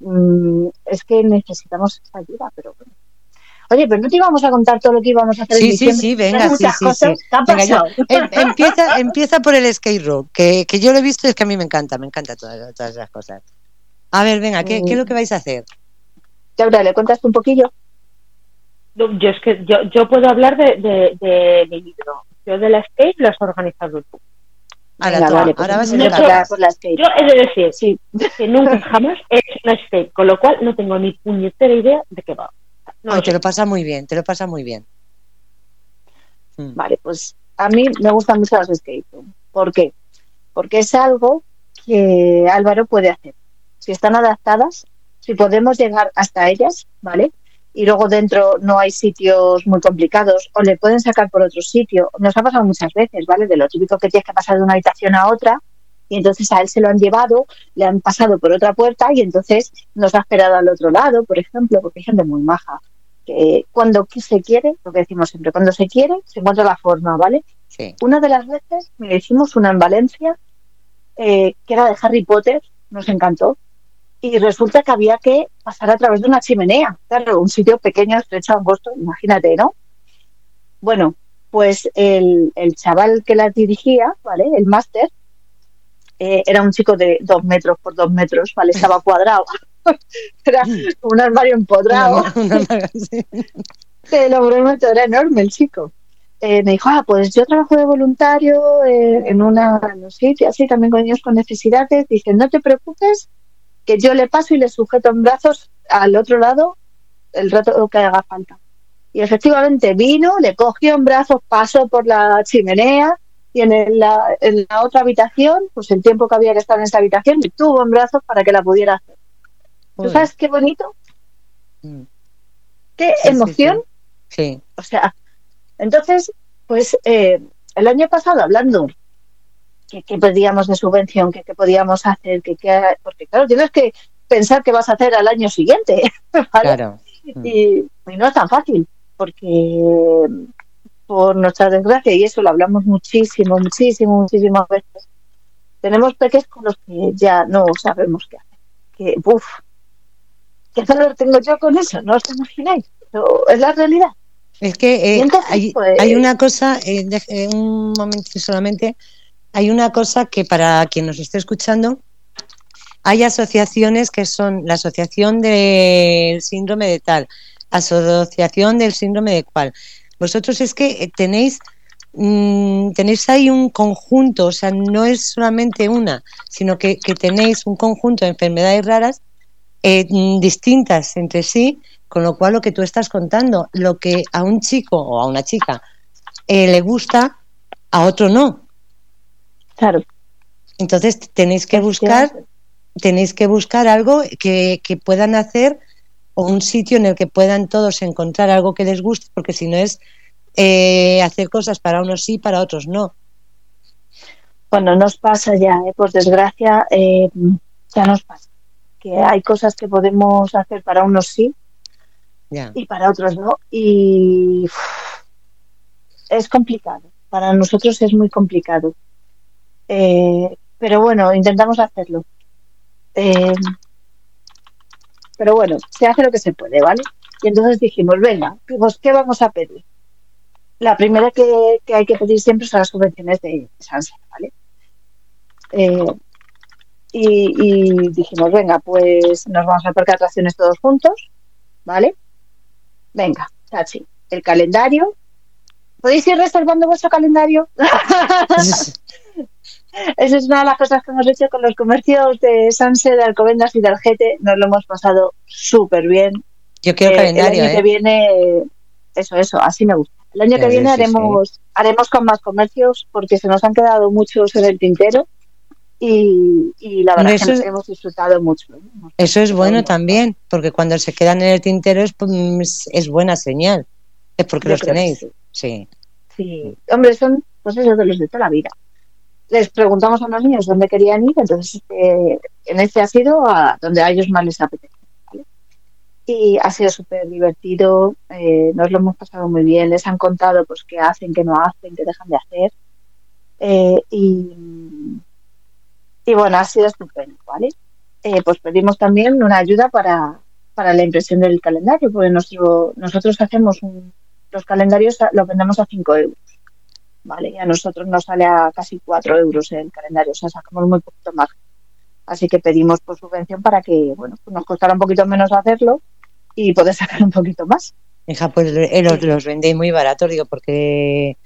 mm, es que necesitamos esa ayuda pero bueno Oye, pero no te íbamos a contar todo lo que íbamos a hacer. Sí, sí, sí, venga, sí, sí, sí. Em, empieza, empieza por el skate rock, que, que, yo lo he visto y es que a mí me encanta, me encanta todas, todas esas cosas. A ver, venga, ¿qué, ¿qué, es lo que vais a hacer? Laura, ¿le contaste un poquillo? Yo es que yo, yo puedo hablar de, de, mi libro. Yo de la skate lo has organizado tú. Ahora, vale, ahora vas a hablar por la skate. Yo he de decir sí. que nunca jamás he hecho una skate, con lo cual no tengo ni puñetera idea de qué va. No, te lo pasa muy bien, te lo pasa muy bien. Mm. Vale, pues a mí me gustan mucho las skate. ¿Por qué? Porque es algo que Álvaro puede hacer. Si están adaptadas, si podemos llegar hasta ellas, ¿vale? Y luego dentro no hay sitios muy complicados o le pueden sacar por otro sitio. Nos ha pasado muchas veces, ¿vale? De lo típico que tienes que pasar de una habitación a otra y entonces a él se lo han llevado, le han pasado por otra puerta y entonces nos ha esperado al otro lado, por ejemplo, porque hay gente muy maja. Que cuando se quiere, lo que decimos siempre, cuando se quiere, se encuentra la forma, ¿vale? Sí. Una de las veces, me hicimos una en Valencia, eh, que era de Harry Potter, nos encantó, y resulta que había que pasar a través de una chimenea, claro, un sitio pequeño, estrecho, angosto, imagínate, ¿no? Bueno, pues el, el chaval que la dirigía, ¿vale? El máster, eh, era un chico de dos metros por dos metros, ¿vale? Estaba cuadrado. era un armario empodrado. Te lo prometo, era enorme el chico. Eh, me dijo, ah, pues yo trabajo de voluntario eh, en una sitio así también con niños con necesidades. Dice, no te preocupes, que yo le paso y le sujeto en brazos al otro lado el rato que haga falta. Y efectivamente vino, le cogió en brazos, pasó por la chimenea, y en la, en la otra habitación, pues el tiempo que había que estar en esa habitación, tuvo en brazos para que la pudiera hacer. ¿Tú sabes qué bonito? Mm. ¿Qué emoción? Sí, O sea, entonces, pues eh, el año pasado hablando que, pedíamos de subvención, que, podíamos hacer, que, porque claro, tienes que pensar qué vas a hacer al año siguiente. Claro. y, no es tan fácil, porque por nuestra desgracia, y eso lo hablamos muchísimo, muchísimo, muchísimas veces, tenemos peques con los que ya no sabemos qué hacer. Que, uff, ¿qué dolor tengo yo con eso? No os imagináis, pero es la realidad. Es que eh, hay, pues, hay, una cosa, eh, un momento solamente, hay una cosa que para quien nos esté escuchando, hay asociaciones que son la asociación del síndrome de tal, asociación del síndrome de cual. Vosotros es que eh, tenéis mm, tenéis ahí un conjunto, o sea, no es solamente una, sino que, tenéis un conjunto de enfermedades raras eh, mm, distintas entre sí, con lo cual lo que tú estás contando, lo que a un chico o a una chica eh, le gusta, a otro no. Claro. Entonces tenéis que buscar, tenéis que buscar algo que, que puedan hacer o un sitio en el que puedan todos encontrar algo que les guste, porque si no es eh, hacer cosas para unos sí, para otros no. Bueno, nos pasa ya, ¿eh? por desgracia, eh, ya nos pasa. Que hay cosas que podemos hacer para unos sí y para otros no. Y es complicado. para nosotros es muy complicado. Eh, pero bueno, intentamos hacerlo. Eh, pero bueno, se hace lo que se puede, ¿vale? Y entonces dijimos, venga, pues ¿qué vamos a pedir? La primera que, hay que pedir siempre son las subvenciones de Sanse, ¿vale? Eh, y, dijimos, venga, pues nos vamos al parque de atracciones todos juntos, ¿vale? Venga, Chachi, el calendario. ¿Podéis ir reservando vuestro calendario? Esa es una de las cosas que hemos hecho con los comercios de Sanse, de Alcobendas y de Algete. Nos lo hemos pasado súper bien. Yo quiero eh, calendario. El año que ¿eh? viene, eso, eso, así me gusta. El año que viene haremos, haremos con más comercios porque se nos han quedado muchos en el tintero y, la verdad es que hemos disfrutado mucho. ¿eh? eso es bueno también, porque cuando se quedan en el tintero es, pues, es buena señal. Es porque los tenéis. Sí. sí. Hombre, son pues eso de los de toda la vida. Les preguntamos a los niños dónde querían ir, entonces eh, en este ha sido a donde a ellos más les apetece. Y ha sido súper divertido, eh, nos lo hemos pasado muy bien, les han contado pues qué hacen, qué no hacen, qué dejan de hacer. y, y bueno, ha sido estupendo, ¿vale? Eh, pues pedimos también una ayuda para, la impresión del calendario, porque nuestro, nosotros hacemos los calendarios, los vendemos a 5 euros, ¿vale? Y a nosotros nos sale a casi 4 euros el calendario, o sea, sacamos muy poquito más. Así que pedimos por subvención para que, bueno, pues nos costara un poquito menos hacerlo y poder sacar un poquito más. Hija, pues eh, los, los vendéis muy baratos, digo, porque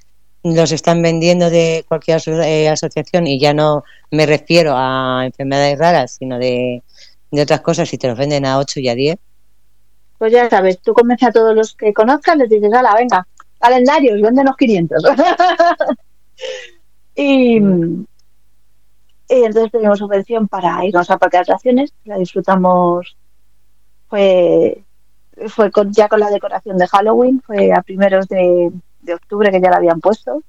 los están vendiendo de cualquier eh, asociación y ya no me refiero a enfermedades raras, sino de, otras cosas y te los venden a 8 y a 10. Pues ya sabes, tú convences a todos los que conozcas, les dices, ala, venga, calendarios, véndenos 500. y, y entonces pedimos subvención para irnos a parque de atracciones, la disfrutamos, fue, fue ya con la decoración de Halloween, fue a primeros de de octubre que ya la habían puesto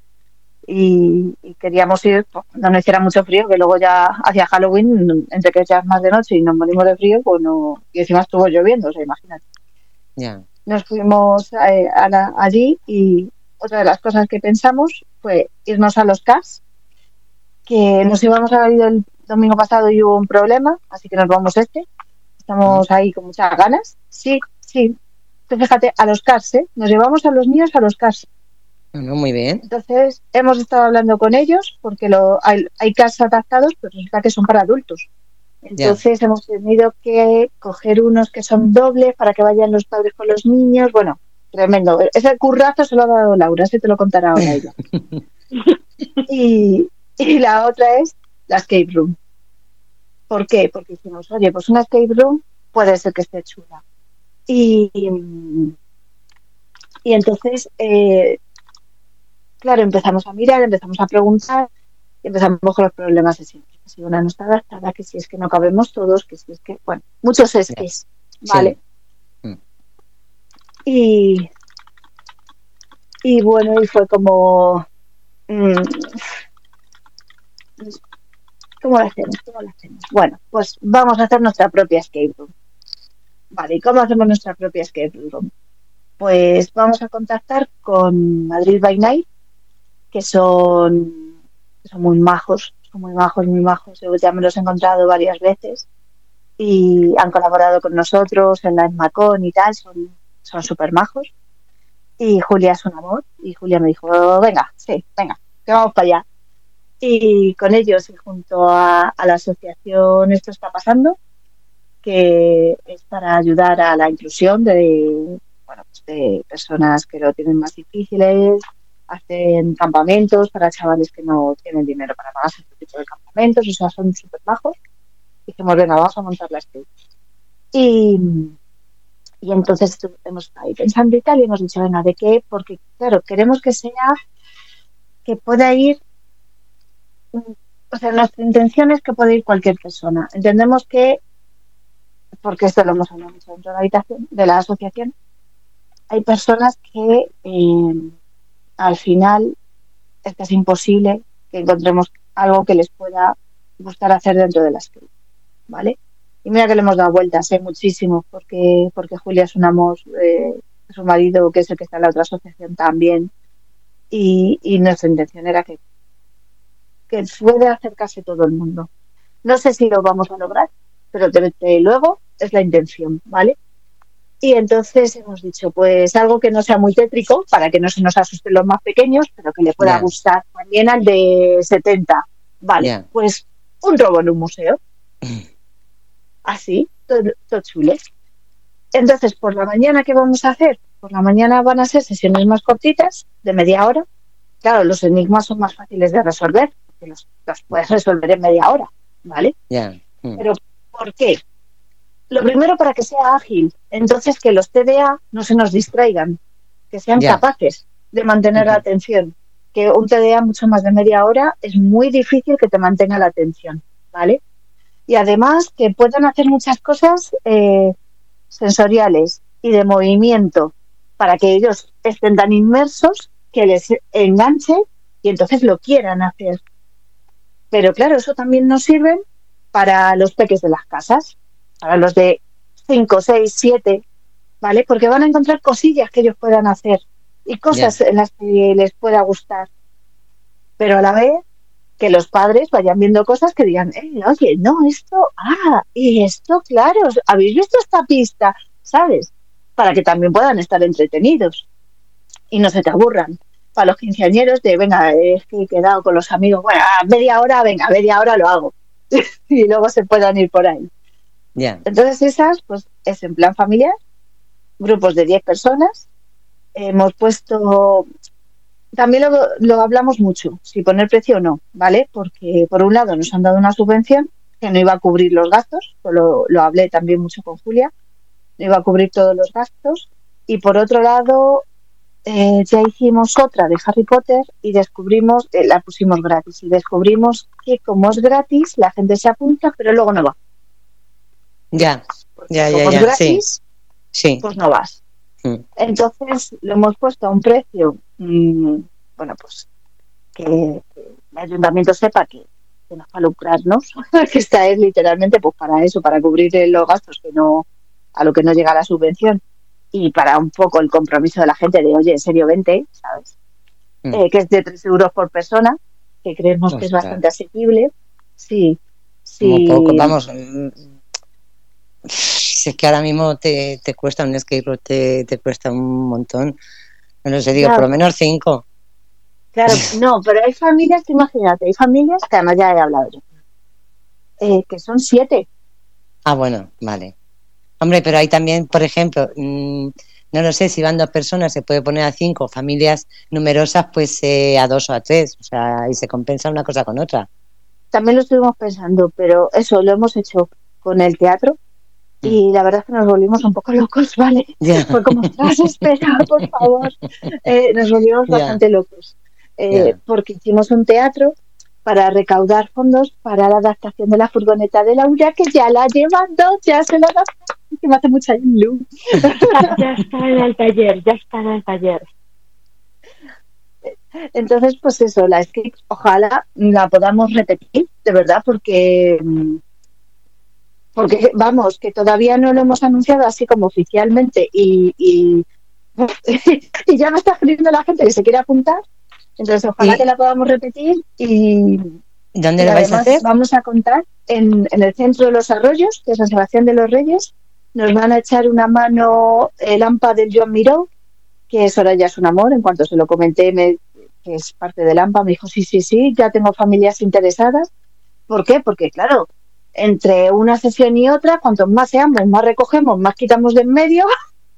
y, queríamos ir pues, cuando no hiciera mucho frío, que luego ya hacia Halloween, entre que ya es más de noche y nos morimos de frío, pues no, y encima estuvo lloviendo, o sea, imagínate. Nos fuimos eh, allí y otra de las cosas que pensamos fue irnos a los CAS, que nos íbamos a ir el domingo pasado y hubo un problema, así que nos vamos este. Estamos ahí con muchas ganas. Sí, sí. fíjate, a los CAS, ¿eh? Nos llevamos a los niños a los CAS muy bien. Entonces, hemos estado hablando con ellos porque lo, hay, hay casos adaptados, pero resulta que son para adultos. Entonces, hemos tenido que coger unos que son dobles para que vayan los padres con los niños. Bueno, tremendo. Ese currazo se lo ha dado Laura, se te lo contará ahora ella. y, y la otra es la escape room. ¿Por qué? Porque decimos, oye, pues una escape room puede ser que esté chula. Y, y entonces eh, claro, empezamos a mirar, empezamos a preguntar empezamos con los problemas de siempre. Que si una no está adaptada, que si es que no cabemos todos, que si es que, bueno, muchos es que es, ¿vale? Mm. Y, y bueno, y fue como... Mm, ¿Cómo lo hacemos? ¿Cómo lo hacemos? Bueno, pues vamos a hacer nuestra propia escape room. Vale, ¿y cómo hacemos nuestra propia escape room? Pues vamos a contactar con Madrid by Night, que son, son muy majos, son muy majos, muy majos. Yo ya me los he encontrado varias veces y han colaborado con nosotros en la ESMACON y tal, son súper majos. Y Julia es un amor y Julia me dijo, venga, sí, venga, que vamos para allá. Y con ellos y junto a, la asociación Esto está pasando, que es para ayudar a la inclusión de, bueno, pues de personas que lo tienen más difíciles, hacen campamentos para chavales que no tienen dinero para pagar este tipo de campamentos, o sea, son súper bajos. Dijimos, venga, vamos a montar la Y, y entonces hemos estado ahí pensando y tal, y hemos dicho, venga, ¿de qué? Porque, claro, queremos que sea, que pueda ir, o sea, nuestra intención es que pueda ir cualquier persona. Entendemos que, porque esto lo hemos hablado mucho dentro de la habitación, de la asociación, hay personas que eh, al final es es imposible que encontremos algo que les pueda gustar hacer dentro de la escritura, ¿vale? Y mira que le hemos dado vueltas, ¿eh? muchísimo, porque, porque Julia es un amor, eh, su marido, que es el que está en la otra asociación también. y, y nuestra intención era que, que puede acercarse todo el mundo. No sé si lo vamos a lograr, pero desde luego es la intención, ¿vale? Y entonces hemos dicho, pues algo que no sea muy tétrico, para que no se nos asusten los más pequeños, pero que le pueda gustar también al de 70. Vale, pues un robo en un museo. Así, todo, todo chulo. Entonces, por la mañana, ¿qué vamos a hacer? Por la mañana van a ser sesiones más cortitas, de media hora. Claro, los enigmas son más fáciles de resolver, porque los, los puedes resolver en media hora, ¿vale? Ya. Mm. Pero, ¿por qué? Lo primero para que sea ágil, entonces que los TDA no se nos distraigan, que sean capaces de mantener la atención. Que un TDA mucho más de media hora es muy difícil que te mantenga la atención, ¿vale? Y además que puedan hacer muchas cosas eh, sensoriales y de movimiento para que ellos estén tan inmersos que les enganche y entonces lo quieran hacer. Pero claro, eso también nos sirve para los peques de las casas, para los de 5, 6, 7, ¿vale? Porque van a encontrar cosillas que ellos puedan hacer y cosas en las que les pueda gustar. Pero a la vez que los padres vayan viendo cosas que digan, "Eh, oye, no, esto, ah, y esto, claro, ¿habéis visto esta pista? ¿Sabes? Para que también puedan estar entretenidos y no se te aburran. Para los quinceañeros de, venga, es que he quedado con los amigos, bueno, a media hora, venga, a media hora lo hago. y luego se puedan ir por ahí. Entonces esas, pues es en plan familiar, grupos de 10 personas. Hemos puesto, también lo, lo hablamos mucho, si poner precio o no, ¿vale? Porque por un lado nos han dado una subvención que no iba a cubrir los gastos, lo, lo hablé también mucho con Julia, no iba a cubrir todos los gastos. Y por otro lado, eh, ya hicimos otra de Harry Potter y descubrimos, eh, la pusimos gratis, y descubrimos que como es gratis, la gente se apunta, pero luego no va. Ya. Ya, ya, como ya. Gratis, Sí. pues no vas. Mm. Entonces lo hemos puesto a un precio, mm, bueno, pues que, el ayuntamiento sepa que, que no es para lucrarnos, que esta es literalmente pues para eso, para cubrir los gastos que no a lo que no llega la subvención y para un poco el compromiso de la gente de, oye, en serio, vente, ¿sabes? Mm. Eh, que es de 3 euros por persona, que creemos que es bastante asequible. Sí, Como sí. poco, vamos. Si es que ahora mismo te, te cuesta un escape room, te, te cuesta un montón. No lo sé, digo, Claro. por lo menos cinco. Claro, no, pero hay familias, imagínate, hay familias que además ya he hablado yo, eh, que son siete. Ah, bueno, vale. Hombre, pero hay también, por ejemplo, mm, no lo sé, si van dos personas se puede poner a cinco, familias numerosas, pues eh, a dos o a tres. O sea, y se compensa una cosa con otra. También lo estuvimos pensando, pero eso lo hemos hecho con el teatro. Y la verdad es que nos volvimos un poco locos, ¿vale? Ya. Fue como, "Ostras, espera, por favor. Eh, nos volvimos bastante locos. Eh. Porque hicimos un teatro para recaudar fondos para la adaptación de la furgoneta de Laura, que ya la llevan dos, ya se la adaptan, que me hace mucha ilusión. Ya está en el taller, ya está en el taller. Entonces, pues eso, la script, ojalá la podamos repetir, de verdad, porque, mm, porque vamos, que todavía no lo hemos anunciado así como oficialmente y, y, y ya me está escribiendo la gente que se quiere apuntar. Entonces, ojalá Y- que la podamos repetir y, ¿Dónde lo vais a hacer? vamos a contar en, en el centro de los arroyos de San Sebastián de los Reyes. Nos van a echar una mano el AMPA del Joan Miró, que eso ahora ya es un amor. En cuanto se lo comenté, me- que es parte del AMPA, me dijo, sí, sí, sí, ya tengo familias interesadas. ¿Por qué? Porque, claro, entre una sesión y otra, cuanto más seamos, más recogemos, más quitamos de en medio,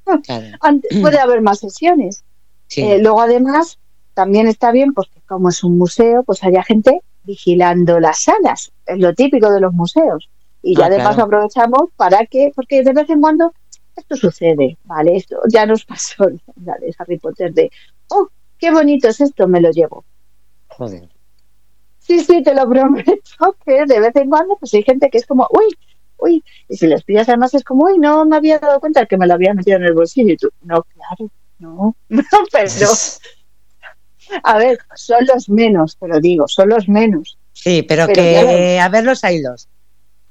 Claro. antes puede haber más sesiones. Sí. Eh, luego, además, también está bien, pues como es un museo, pues haya gente vigilando las salas, es lo típico de los museos. Y ya Ah, de paso aprovechamos para que, porque de vez en cuando esto sucede, ¿vale? Esto ya nos pasó de Harry Potter de, oh, qué bonito es esto, me lo llevo. Joder. Sí, sí, te lo prometo, que de vez en cuando pues hay gente que es como, uy, uy, y si les pillas además es como, uy, no me había dado cuenta que me lo había metido en el bolsillo y tú, no, claro, no, no, pero a ver, son los menos, te lo digo, son los menos. Sí, pero, Pero que a ver los hilos.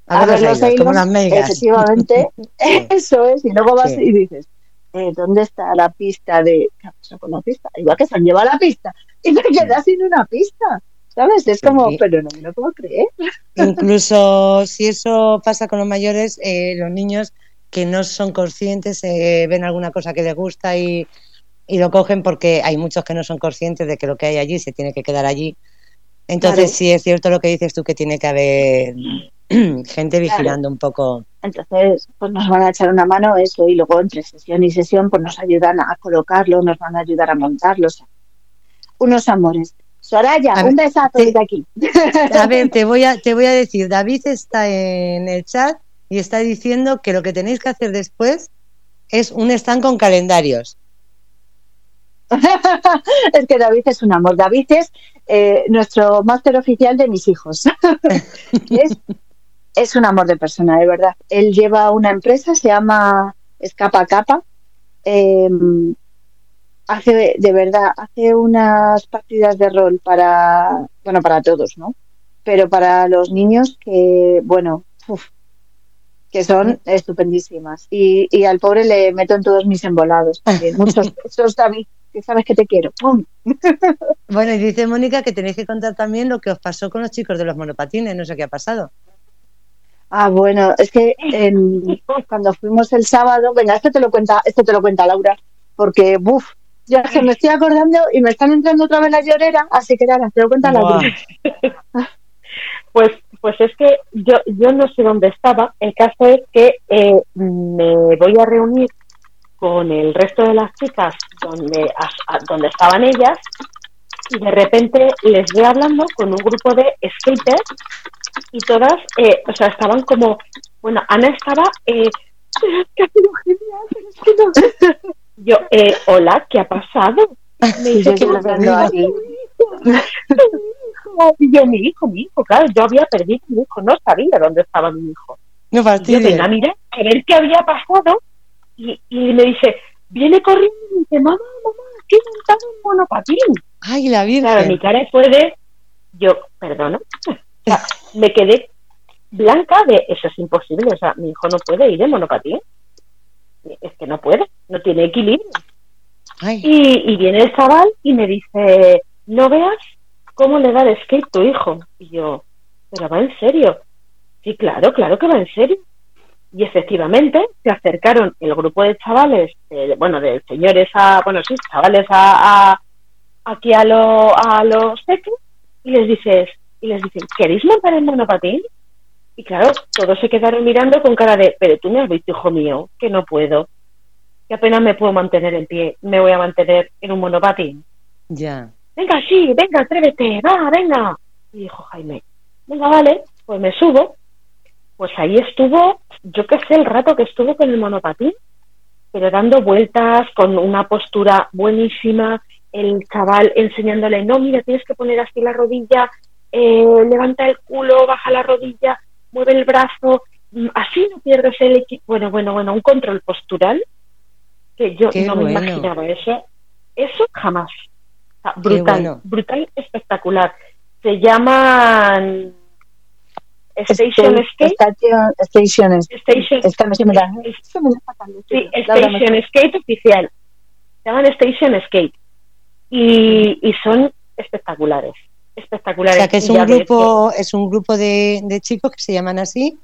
A, ver los hilos, como las megas. efectivamente, eso es, y luego vas Sí. y dices, eh, ¿dónde está la pista de, qué ha pasado con la pista? Igual que se han llevado la pista, y te quedas sin una pista. ¿Sabes? Es como, pero no me lo puedo creer. Incluso si eso pasa con los mayores, eh, los niños que no son conscientes, eh, ven alguna cosa que les gusta y, y, lo cogen porque hay muchos que no son conscientes de que lo que hay allí se tiene que quedar allí. Entonces sí es cierto lo que dices tú, que tiene que haber gente vigilando un poco. Entonces, pues nos van a echar una mano eso y luego entre sesión y sesión pues nos ayudan a colocarlo, nos van a ayudar a montarlos. Unos amores. Soraya, un besazo desde aquí. A ver, te voy a, te voy a decir, David está en el chat y está diciendo que lo que tenéis que hacer después es un stand con calendarios. es que David es un amor. David es eh, nuestro máster oficial de mis hijos. es, es, un amor de persona, de verdad. Él lleva una empresa, se llama Escapa Capa. Eh, hace de verdad, hace unas partidas de rol para, bueno, para todos, ¿no? Pero para los niños que, bueno, que son estupendísimas. Y, y, al pobre le meto en todos mis embolados Muchos besos, David, que sabes que te quiero. Bueno, y dice Mónica que tenéis que contar también lo que os pasó con los chicos de los monopatines, no sé qué ha pasado. Ah, bueno, es que cuando fuimos el sábado, venga, esto te lo cuenta, esto te lo cuenta Laura, porque buf, ya se me estoy acordando y me están entrando otra vez la llorera, así que nada, te lo cuenta la Pues, pues es que yo, yo no sé dónde estaba. El caso es que eh, me voy a reunir con el resto de las chicas donde, donde estaban ellas y de repente les voy hablando con un grupo de skaters y todas, eh, o sea, estaban como, bueno, Ana estaba, eh, es que ha sido genial, es que no, yo, eh, hola, ¿qué ha pasado? Me dice que Y yo, mi hijo, mi hijo, claro, yo había perdido mi hijo, no sabía dónde estaba mi hijo. No fastidio. Yo venga, mira, a ver qué había pasado. Y, y me dice, viene corriendo y dice, mamá, mamá, he montado un monopatín. Ay, la vida. Claro, mi cara fue de, yo, perdona, o sea, me quedé blanca de, eso es imposible, o sea, mi hijo no puede ir de monopatín es que no puede, no tiene equilibrio. Y, y, viene el chaval y me dice, no veas cómo le da el skate tu hijo. Y yo, pero va en serio. Sí, claro, claro que va en serio. Y efectivamente se acercaron el grupo de chavales, bueno, de señores a, bueno, sí, chavales a, aquí a, lo, a los peques y les dices, y les dicen, ¿queréis montar el monopatín? Y claro, todos se quedaron mirando con cara de, pero tú me has visto, hijo mío, que no puedo, que apenas me puedo mantener en pie, me voy a mantener en un monopatín. Ya. Venga, sí, venga, atrévete, va, venga. Y dijo Jaime, venga, vale, pues me subo. Pues ahí estuvo, yo qué sé, el rato que estuvo con el monopatín, pero dando vueltas con una postura buenísima, el chaval enseñándole, no, mira, tienes que poner así la rodilla, eh, levanta el culo, baja la rodilla, mueve el brazo, mm, así no pierdes el equipo. Bueno, bueno, bueno, un control postural que yo no me imaginaba eso. Eso jamás. brutal, brutal, espectacular. Se llaman Station Skate. Station, Station, sí, Station Skate oficial. Se llaman Station Skate. Y, y son espectaculares espectaculares. O sea, que es un grupo, es un grupo de, de, chicos que se llaman así.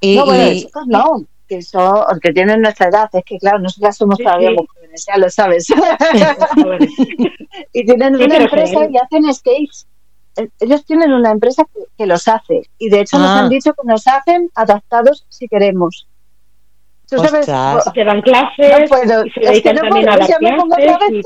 Y, no, bueno, chicos no, que son, que tienen nuestra edad, es que claro, nosotras somos todavía jóvenes, ya lo sabes. y tienen una empresa y hacen skates. Eh, ellos tienen una empresa que, los hace y de hecho nos ah. han dicho que nos hacen adaptados si queremos. ¿Tú sabes? Se dan clases, no puedo. Y se es que no puedo, a las clases. Y...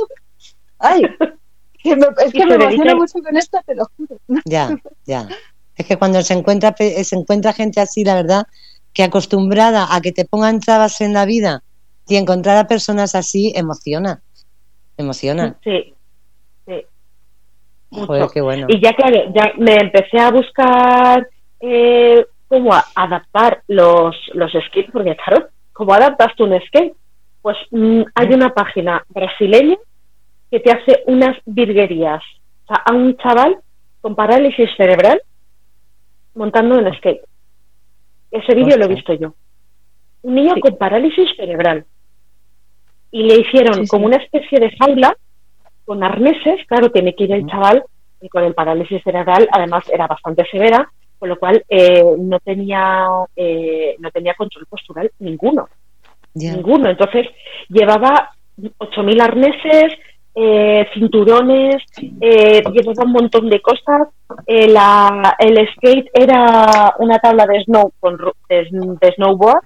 Ay, es que me emociona mucho con esto, te lo juro. Ya, ya. Es que cuando se encuentra, se encuentra gente así, la verdad, que acostumbrada a que te pongan trabas en la vida y encontrar a personas así, emociona. Emociona. Sí, sí. Joder, qué bueno. Y ya, claro, ya me empecé a buscar eh, cómo adaptar los, los skates, porque claro, ¿cómo adaptas tú un skate? Pues mm, hay una página brasileña que te hace unas virguerías. O sea, a un chaval con parálisis cerebral montando en skate. Ese vídeo lo he visto yo. Un niño con parálisis cerebral. Y le hicieron como una especie de jaula con arneses, claro, tiene que ir el chaval y con el parálisis cerebral, además era bastante severa, con lo cual eh, no tenía eh, no tenía control postural ninguno, ninguno. Entonces llevaba 8.000 arneses, eh, cinturones, eh, llevaba un montón de cosas. Eh, la, el skate era una tabla de snow con de, snowboard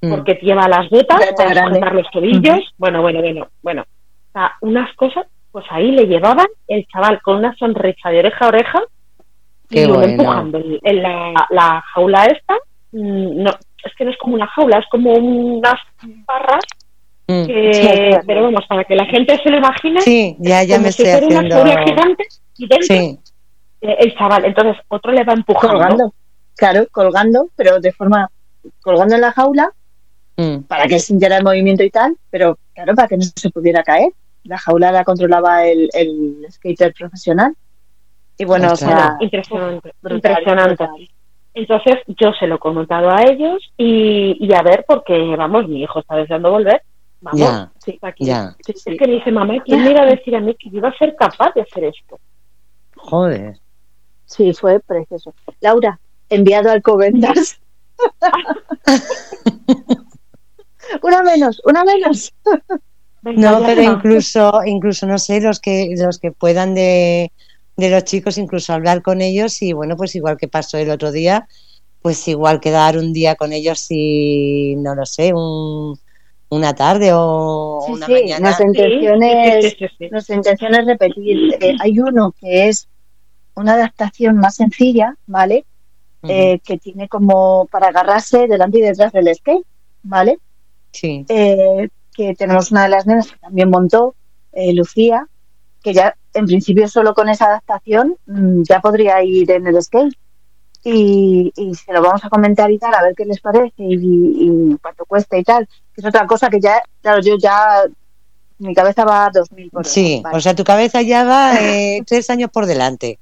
mm. porque lleva las botas para cortar los tobillos. Bueno, bueno, bueno, bueno. O sea, unas cosas, pues ahí le llevaban el chaval con una sonrisa de oreja a oreja y lo empujando en la, la jaula esta. Mm, no, es que no es como una jaula, es como unas barras Mm. pero vamos, para que la gente se lo imagine, sí, ya, ya me estoy haciendo... una gigante y dentro eh, el chaval, entonces otro le va empujando. Colgando, claro, colgando, pero de forma, colgando en la jaula, mm. para que sintiera el movimiento y tal, pero claro, para que no se pudiera caer. La jaula la controlaba el, el skater profesional. Y bueno, o sea, impresionante, impresionante. Entonces yo se lo he comentado a ellos y, y a ver, porque vamos, mi hijo está deseando volver Vamos, sí, aquí. Es que me dice, mamá, ¿quién me iba a decir a mí que iba a ser capaz de hacer esto? Joder. Sí, fue precioso. Laura, enviado al Covendas. una menos, una menos. no, pero incluso, incluso no sé, los que, los que puedan de, de los chicos, incluso hablar con ellos y bueno, pues igual que pasó el otro día, pues igual quedar un día con ellos y no lo sé, un, una tarde o una mañana. Nuestra intención, es, nuestra intención es repetir. Eh, hay uno que es una adaptación más sencilla, ¿vale? Eh, que tiene como para agarrarse delante y detrás del skate, ¿vale? Sí. Eh, que tenemos una de las nenas que también montó, Lucía, que ya en principio solo con esa adaptación mm, ya podría ir en el skate y, se lo vamos a comentar y tal, a ver qué les parece y, cuánto cuesta y tal. Que es otra cosa que ya, claro, yo ya, mi cabeza va a 2000 por Sí, o sea, tu cabeza ya va eh, tres años por delante.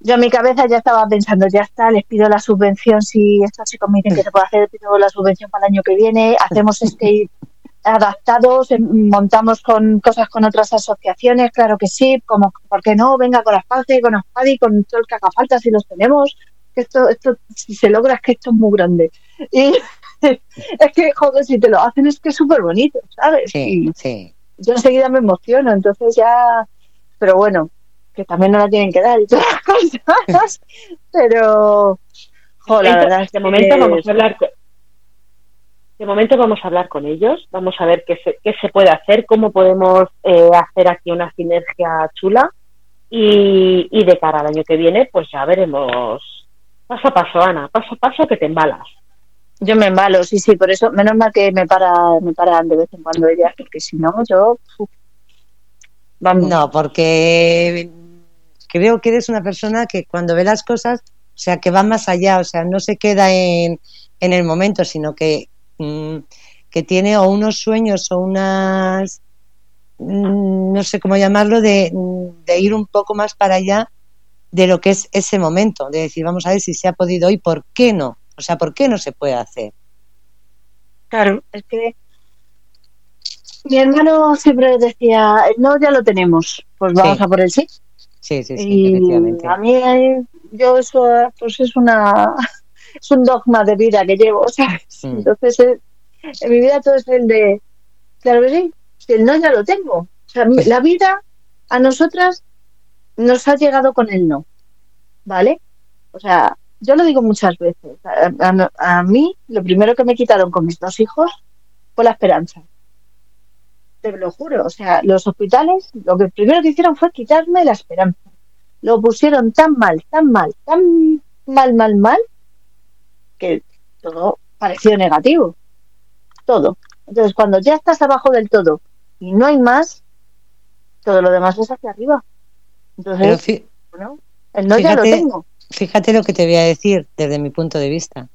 Yo mi cabeza ya estaba pensando, ya está, les pido la subvención, si estos chicos me dicen que se puede hacer, pido la subvención para el año que viene, hacemos este adaptados, em, montamos con cosas con otras asociaciones, claro que sí, como, ¿por qué no? Venga con las y con Aspadi, con todo el que haga falta, si los tenemos, que esto, esto, si se logra es que esto es muy grande. Y es que, joder, si te lo hacen es que es súper bonito, ¿sabes? Sí, sí. Yo enseguida me emociono, entonces ya, pero bueno, que también no la tienen que dar y todas las cosas, pero, joder, la verdad de momento vamos a hablar de momento vamos a hablar con ellos, vamos a ver qué se, qué se puede hacer, cómo podemos eh, hacer aquí una sinergia chula y, y de cara al año que viene, pues ya veremos Paso a paso, Ana, paso a paso que te embalas. Yo me embalo, sí, sí, por eso, menos mal que me para, me paran de vez en cuando ellas, porque si no, yo. Vamos. No, porque creo que eres una persona que cuando ve las cosas, o sea, que va más allá, o sea, no se queda en, en el momento, sino que, mm, que tiene o unos sueños o unas, mm, no sé cómo llamarlo, de, de ir un poco más para allá de lo que es ese momento, de decir, vamos a ver si se ha podido y por qué no, o sea, por qué no se puede hacer. Claro, es que mi hermano siempre decía, no, ya lo tenemos, pues vamos a por el sí. Sí, sí, sí, efectivamente. A mí, yo eso, pues es una, es un dogma de vida que llevo, ¿sabes? Mm. Entonces, eh, en mi vida todo es el de, claro que sí, el no ya lo tengo. O sea, pues la vida a nosotras nos ha llegado con el no, ¿vale? O sea, yo lo digo muchas veces. A, mí, lo primero que me quitaron con mis dos hijos fue la esperanza. Te lo juro. O sea, los hospitales, lo que primero que hicieron fue quitarme la esperanza. Lo pusieron tan mal, tan mal, tan mal, mal, mal, que todo pareció negativo. Todo. Entonces, cuando ya estás abajo del todo y no hay más, todo lo demás es hacia arriba. Entonces, bueno, el no fíjate, ya lo tengo. Fíjate lo que te voy a decir desde mi punto de vista.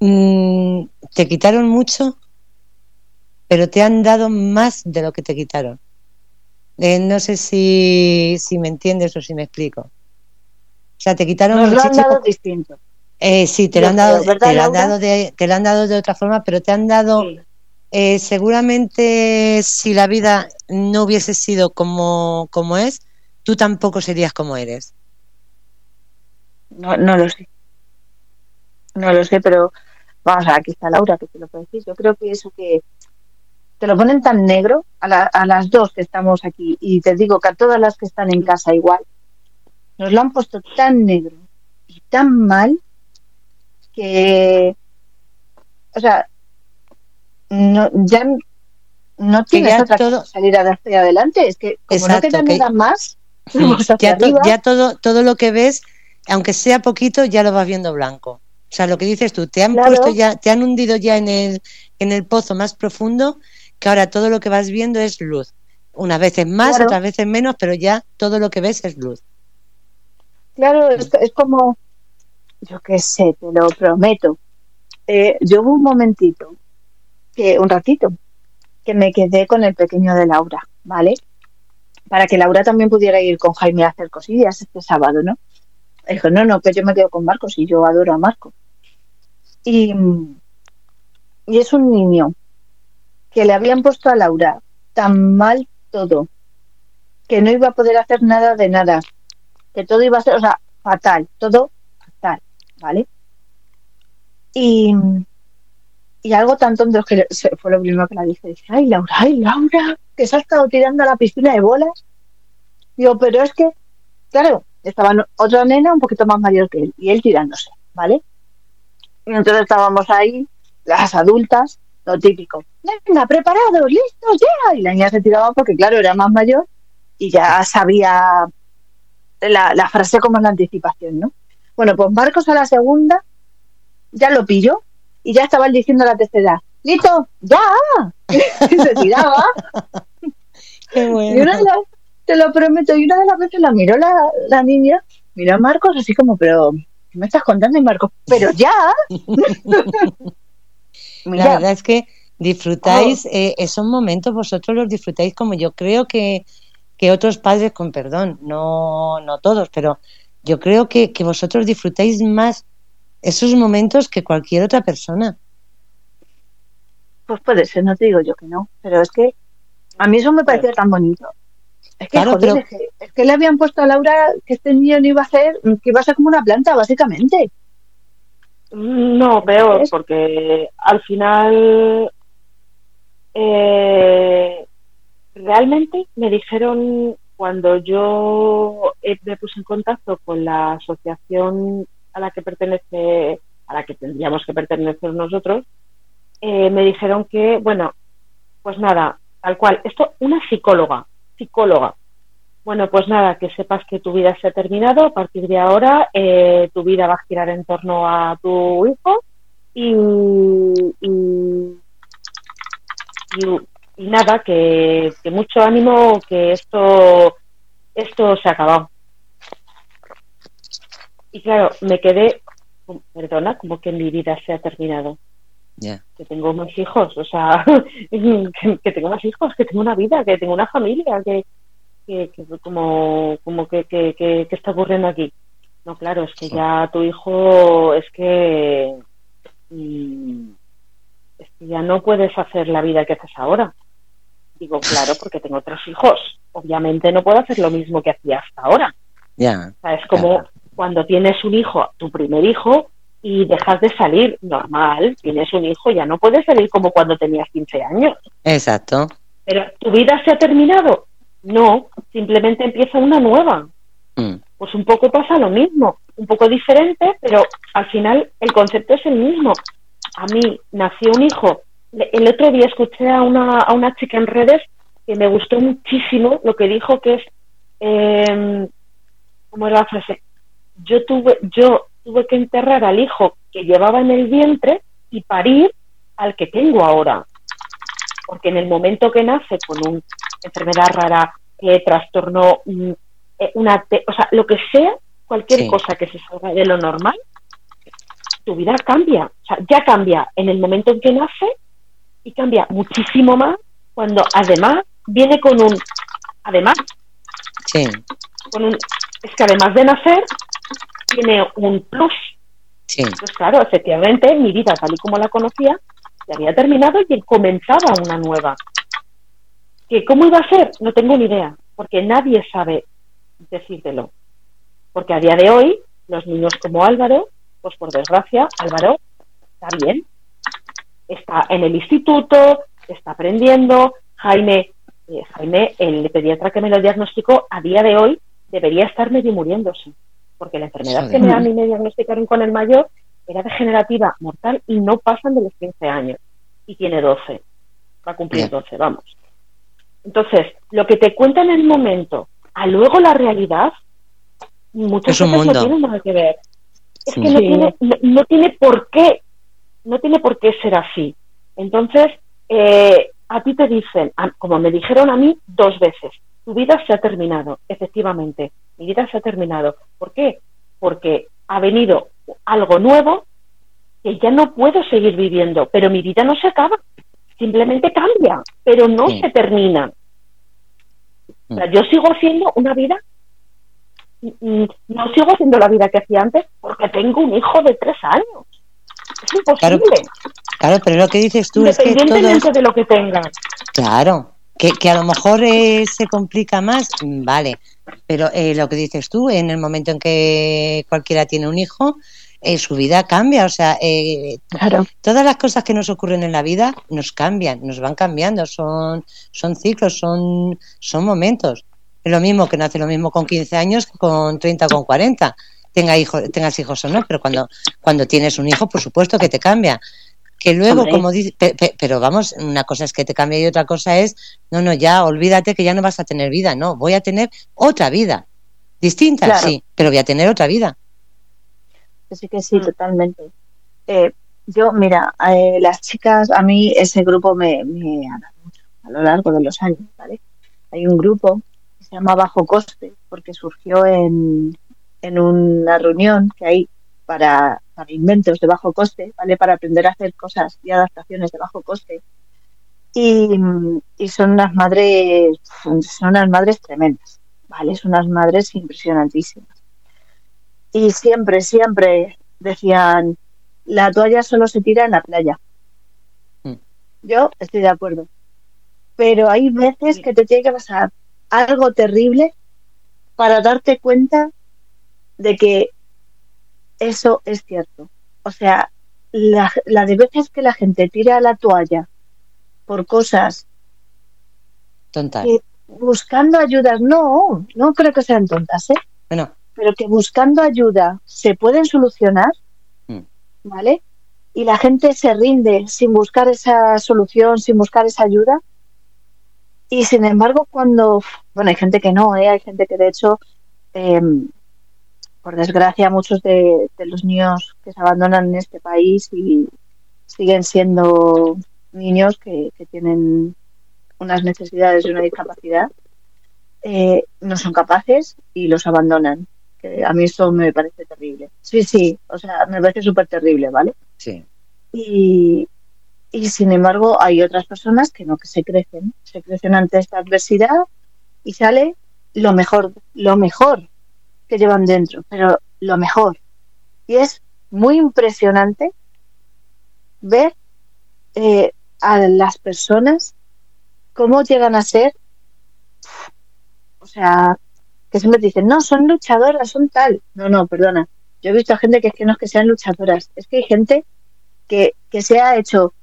Mm, te quitaron mucho, pero te han dado más de lo que te quitaron. Eh, no sé si, si me entiendes o si me explico. O sea, te quitaron Nos lo han dado distinto. Eh, sí, te lo, han dado, te, lo han dado de, te lo han dado de otra forma, pero te han dado eh, seguramente si la vida no hubiese sido como, como es, tú tampoco serías como eres. No, no lo sé. No lo sé, pero vamos aquí está Laura, que te lo puede decir. Yo creo que eso que te lo ponen tan negro a, la- a las dos que estamos aquí y te digo que a todas las que están en casa igual, nos lo han puesto tan negro y tan mal que, o sea, no, ya no tienes otra todo- que salir hacia adelante. Es que como Exacto, no queda que- nada más, ya, to- arriba. ya todo, todo lo que ves, aunque sea poquito, ya lo vas viendo blanco. O sea, lo que dices tú, te han Claro. puesto ya, te han hundido ya en el, en el pozo más profundo, que ahora todo lo que vas viendo es luz. Unas veces más, Claro. otras veces menos, pero ya todo lo que ves es luz. Claro, es, es como, yo qué sé, te lo prometo. Eh, yo hubo un momentito, que un ratito, que me quedé con el pequeño de Laura, ¿vale? Para que Laura también pudiera ir con Jaime a hacer cosillas este sábado, ¿no? Dijo, no, no, que yo me quedo con Marcos y yo adoro a Marcos. Y, y es un niño que le habían puesto a Laura tan mal todo, que no iba a poder hacer nada de nada, que todo iba a ser, o sea, fatal, todo fatal, ¿vale? Y, y algo tan tonto que fue lo primero que la dije, dice, ay Laura, ay Laura, que se ha estado tirando a la piscina de bolas. Digo, pero es que, claro, estaba otra nena un poquito más mayor que él, y él tirándose, ¿vale? Y entonces estábamos ahí, las adultas, lo típico, venga, preparados, listos, ya, y la niña se tiraba porque, claro, era más mayor y ya sabía la, la frase como en la anticipación, ¿no? Bueno, pues Marcos a la segunda ya lo pilló y ya estaba él diciendo la tercera, ¡Listo! ¡Ya! y se tiraba. Qué Y bueno. una de las, te lo prometo, y una de las veces la miró la, la niña, miró a Marcos así como, pero, ¿qué me estás contando? Y Marcos, pero ya. La verdad es que disfrutáis eh, esos momentos, vosotros los disfrutáis como yo creo que, que otros padres, con perdón, no, no todos, pero yo creo que, que vosotros disfrutáis más esos momentos que cualquier otra persona. pues puede ser, no te digo yo que no, pero es que a mí eso me parecía tan bonito. Es que, Claro, joder, pero- es, que, es que le habían puesto a Laura que este niño no iba a hacer, que iba a ser como una planta, básicamente. No, peor, ¿Ves? porque al final eh, realmente me dijeron cuando yo eh, me puse en contacto con la asociación a la que pertenece, a la que tendríamos que pertenecer nosotros, eh, me dijeron que, bueno, pues nada, tal cual, esto, una psicóloga, psicóloga. Bueno, pues nada, que sepas que tu vida se ha terminado. A partir de ahora, eh, tu vida va a girar en torno a tu hijo y, y, y- nada, que, que mucho ánimo, que esto, esto se ha acabado. Y claro, me quedé, perdona, como que mi vida se ha terminado Ya. que tengo más hijos, o sea, que, que tengo más hijos, que tengo una vida, que tengo una familia, que, que, que como, como que, que, está ocurriendo aquí. No, claro, es que ya tu hijo, es que, mm, es que ya no puedes hacer la vida que haces ahora. Digo, claro, porque tengo otros hijos. Obviamente no puedo hacer lo mismo que hacía hasta ahora. Ya. O sea, es como. Cuando tienes un hijo, tu primer hijo, y dejas de salir. Normal, tienes un hijo, ya no puedes salir como cuando tenías 15 años. Exacto. Pero ¿tu vida se ha terminado? No, simplemente empieza una nueva. Mm. Pues un poco pasa lo mismo, un poco diferente, pero al final el concepto es el mismo. A mí nació un hijo. El otro día escuché a una, a una chica en redes que me gustó muchísimo lo que dijo que es, eh, ¿cómo era la frase? Yo tuve, yo tuve que enterrar al hijo que llevaba en el vientre y parir al que tengo ahora. Porque en el momento que nace con una enfermedad rara, eh, trastorno, mm, eh, una te- o sea, lo que sea, cualquier Sí. cosa que se salga de lo normal, tu vida cambia. O sea, ya cambia en el momento en que nace y cambia muchísimo más cuando además viene con un, además, Sí. con un, es que además de nacer, tiene un plus. Sí. Pues claro, efectivamente, mi vida tal y como la conocía, se había terminado y comenzaba una nueva. ¿Que ¿Cómo iba a ser? No tengo ni idea, porque nadie sabe decírtelo. Porque a día de hoy, los niños como Álvaro, pues por desgracia, Álvaro está bien, está en el instituto, está aprendiendo, Jaime, eh, Jaime, el pediatra que me lo diagnosticó, a día de hoy debería estar medio muriéndose, porque la enfermedad que me, a mí me diagnosticaron con el mayor era degenerativa, mortal, y no pasan de los 15 años, y tiene 12, va a cumplir 12, vamos. Entonces, lo que te cuenta en el momento, a luego la realidad, muchas veces no tiene nada que ver. Es que no tiene, no, tiene por qué, no tiene por qué ser así. Entonces, eh, a ti te dicen, como me dijeron a mí dos veces, tu vida se ha terminado, efectivamente, mi vida se ha terminado. ¿Por qué? Porque ha venido algo nuevo que ya no puedo seguir viviendo, pero mi vida no se acaba, simplemente cambia, pero no se termina. O sea, mm. yo sigo haciendo una vida, no sigo haciendo la vida que hacía antes porque tengo un hijo de tres años. Es imposible. Claro, pero lo que dices tú es que de lo que tengas. Claro, que, que a lo mejor eh, se complica más, mm, vale, pero eh, lo que dices tú, en el momento en que cualquiera tiene un hijo, eh, su vida cambia, o sea, claro. todas las cosas que nos ocurren en la vida nos cambian, nos van cambiando, son, son ciclos, son, son momentos. Es lo mismo que no hace lo mismo con 15 años que con 30 o con 40 tenga hijos, tengas hijos o no, pero cuando, cuando tienes un hijo, por supuesto que te cambia. Que luego, como dice, pero vamos, una cosa es que te cambie y otra cosa es, no, no, ya olvídate que ya no vas a tener vida, no, voy a tener otra vida. Distinta, sí, pero voy a tener otra vida. Sí que sí, mm. totalmente. Eh, yo, mira, eh, las chicas, a mí ese grupo me, me ha dado mucho a lo largo de los años, ¿vale? Hay un grupo que se llama Bajo Coste, porque surgió en, en una reunión que hay para, inventos de bajo coste, ¿vale? Para aprender a hacer cosas y adaptaciones de bajo coste. Y, son unas madres, son unas madres tremendas, ¿vale? Son unas madres impresionantísimas. Y siempre, siempre decían, la toalla solo se tira en la playa. Mm. Yo estoy de acuerdo. Pero hay veces que te tiene que pasar algo terrible para darte cuenta de que eso es cierto. O sea, la, de veces que la gente tira la toalla por cosas tontas. buscando ayudas, no, no creo que sean tontas, ¿eh? Bueno. Pero que buscando ayuda se pueden solucionar, mm. ¿vale? Y la gente se rinde sin buscar esa solución, sin buscar esa ayuda. Y sin embargo, cuando, bueno, hay gente que no, ¿eh? hay gente que de hecho eh, por desgracia, muchos de, los niños que se abandonan en este país y siguen siendo niños que, tienen unas necesidades y una discapacidad, eh, no son capaces y los abandonan. Que a mí esto me parece terrible. Sí, sí, o sea, me parece súper terrible, ¿vale? Sí. Y, y sin embargo, hay otras personas que no, que se crecen, se crecen ante esta adversidad y sale lo mejor, lo mejor que llevan dentro, pero lo mejor. Y es muy impresionante ver eh, a las personas cómo llegan a ser, o sea, que siempre dicen, no, son luchadoras, son tal. No, no, perdona. Yo he visto a gente que es que no es que sean luchadoras, es que hay gente que, que se ha hecho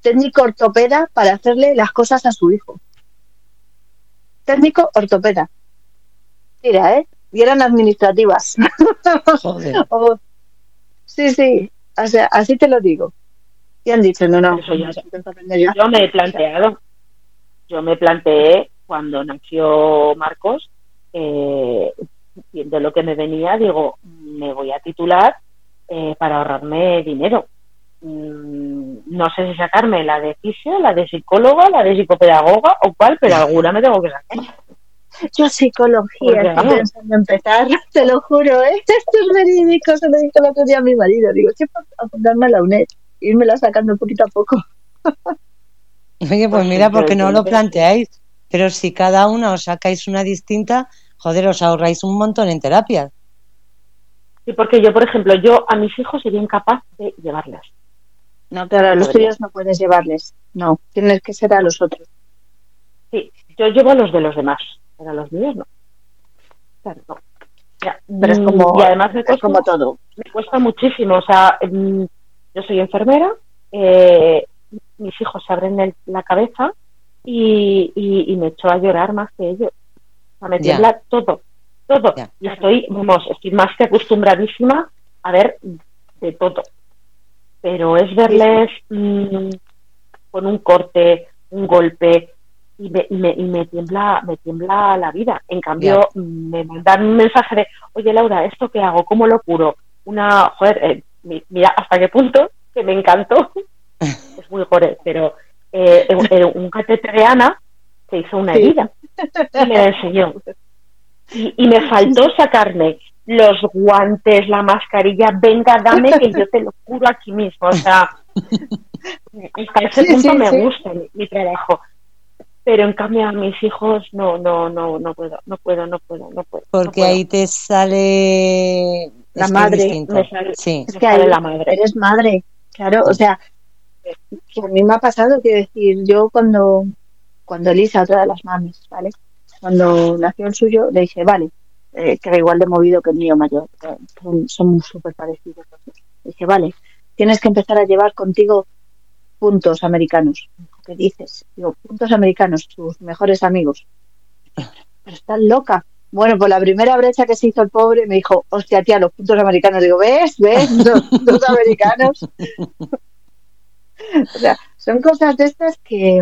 técnico ortopeda para hacerle las cosas a su hijo. Técnico ortopeda. Mira, ¿eh? Y eran administrativas. sí, sí, así te lo digo. Y han dicho, no, no, yo me he planteado, yo me planteé cuando nació Marcos, eh, viendo lo que me venía, digo, me voy a titular eh, para ahorrarme dinero. Mm, no sé si sacarme la de fisio, la de psicóloga, la de psicopedagoga o cuál, pero alguna me tengo que sacar. Yo psicología estoy pensando en empezar, te lo juro, ¿eh? Esto es verídico, se lo dije el otro día a mi marido. Digo, ¿qué pasa? Apuntarme a la UNED, irmela sacando poquito a poco. Oye, pues mira, porque no lo planteáis, pero si cada una os sacáis una distinta, joder, os ahorráis un montón en terapia. Sí, porque yo, por ejemplo, yo a mis hijos sería incapaz de llevarlas. No, claro, a los tuyos no puedes llevarles. No, tienes que ser a los otros. Sí, yo llevo a los de los demás, pero a los míos no. Claro, no. Ya, Pero es mm, como, y además me es cuesta, como todo. me cuesta muchísimo. O sea, mm, yo soy enfermera, eh, mis hijos se abren el- la cabeza y, y, y me echo a llorar más que ellos. O sea, me tiembla todo, todo. Ya. Y estoy, vamos, estoy más que acostumbradísima a ver de todo. Pero es verles mm, con un corte, un golpe, y me, y me, y me tiembla, me tiembla la vida. En cambio, me mandan un mensaje de, oye Laura, ¿esto qué hago? ¿Cómo lo curo? Una, joder, eh, mi- mira hasta qué punto, que me encantó. es muy gore, pero eh, un- eh, un catéter de Ana se hizo una Sí. herida y me la enseñó. Y, y me faltó sacarme los guantes, la mascarilla, venga, dame que yo te lo curo aquí mismo. O sea, hasta ese Sí, punto sí, me gusta mi, mi trabajo. Pero en cambio a mis hijos no, no, no, no puedo, no puedo, no puedo, no puedo. no Porque puedo. ahí te sale La es madre, distinto. me sale- Sí, Es Me que sale ahí la madre. eres madre, claro, o sea, que a mí me ha pasado, quiero decir, yo cuando, cuando Elisa, otra de las mamis, ¿vale? Cuando nació el suyo, le dije, vale, eh, que era igual de movido que el mío mayor, son, son súper parecidos. Le dije, vale, tienes que empezar a llevar contigo puntos americanos. ¿Qué dices? Digo, puntos americanos, tus mejores amigos. Pero estás loca. Bueno, pues la primera brecha que se hizo el pobre me dijo, hostia, tía, los puntos americanos. Digo, ¿ves? ¿Ves? Los puntos americanos. o sea, son cosas de estas que,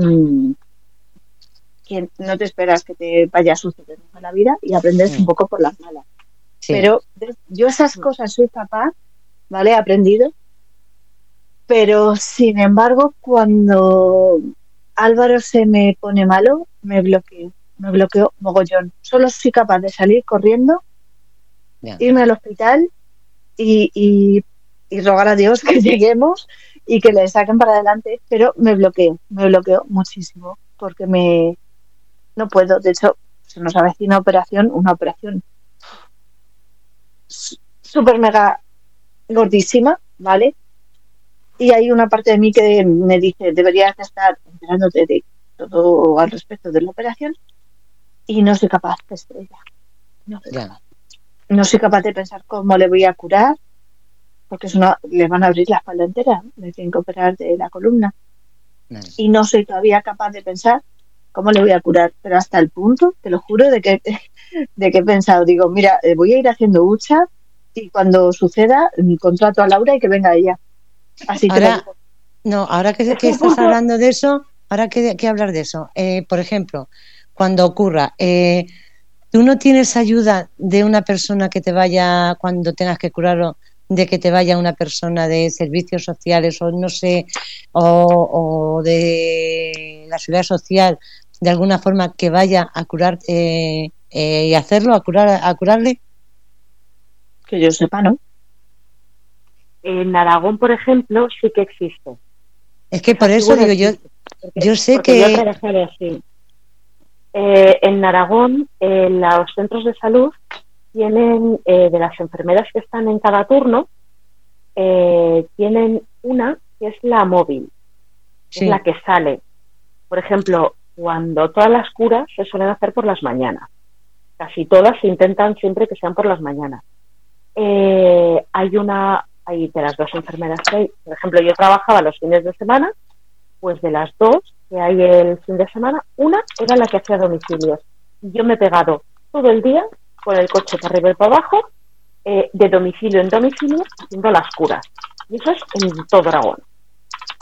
que no te esperas que te vaya a suceder en la vida y aprendes un poco por las malas. sí. Pero yo esas cosas soy capaz, ¿vale? He aprendido. Pero, sin embargo, cuando Álvaro se me pone malo, me bloqueo. Me bloqueo mogollón. Solo soy capaz de salir corriendo, irme al hospital y, y- y rogar a Dios que lleguemos y que le saquen para adelante. Pero me bloqueo, me bloqueo muchísimo porque me no puedo. De hecho, se nos avecina operación, una operación súper mega gordísima, ¿vale? Y hay una parte de mí que me dice, deberías de estar enterándote de todo al respecto de la operación y no soy capaz de estrella. No no soy capaz de pensar cómo le voy a curar, porque es una, le van a abrir la espalda entera, le tienen que operar de la columna No. y no soy todavía capaz de pensar cómo le voy a curar, pero hasta el punto, te lo juro, de que, de que he pensado, digo, mira, eh, voy a ir haciendo hucha y cuando suceda mm, contrato a Laura y que venga ella. Así que Ahora- digo. No, ahora que, que estás hablando de eso, ahora que, que hablar de eso, eh, por ejemplo, cuando ocurra, eh, tú no tienes ayuda de una persona que te vaya, cuando tengas que curarlo, de que te vaya una persona de servicios sociales o no sé, o, o de la seguridad social, de alguna forma que vaya a curar eh, eh, y hacerlo, a curar, a curarle. que yo sepa, ¿no? En Aragón, por ejemplo, sí que existe. Es que por eso digo yo, porque- yo sé que- yo así. Eh, en Aragón, eh, los centros de salud tienen, eh, de las enfermeras que están en cada turno, tienen una que es la móvil, sí, es la que sale. Por ejemplo, cuando todas las curas se suelen hacer por las mañanas. Casi todas se intentan siempre que sean por las mañanas. Hay una, hay de las dos enfermeras que hay, por ejemplo, yo trabajaba los fines de semana, pues de las dos que hay el fin de semana, una era la que hacía domicilios. Y Yo me he pegado todo el día con el coche para arriba y para abajo, eh, de domicilio en domicilio, haciendo las curas. Y eso es en todo Aragón.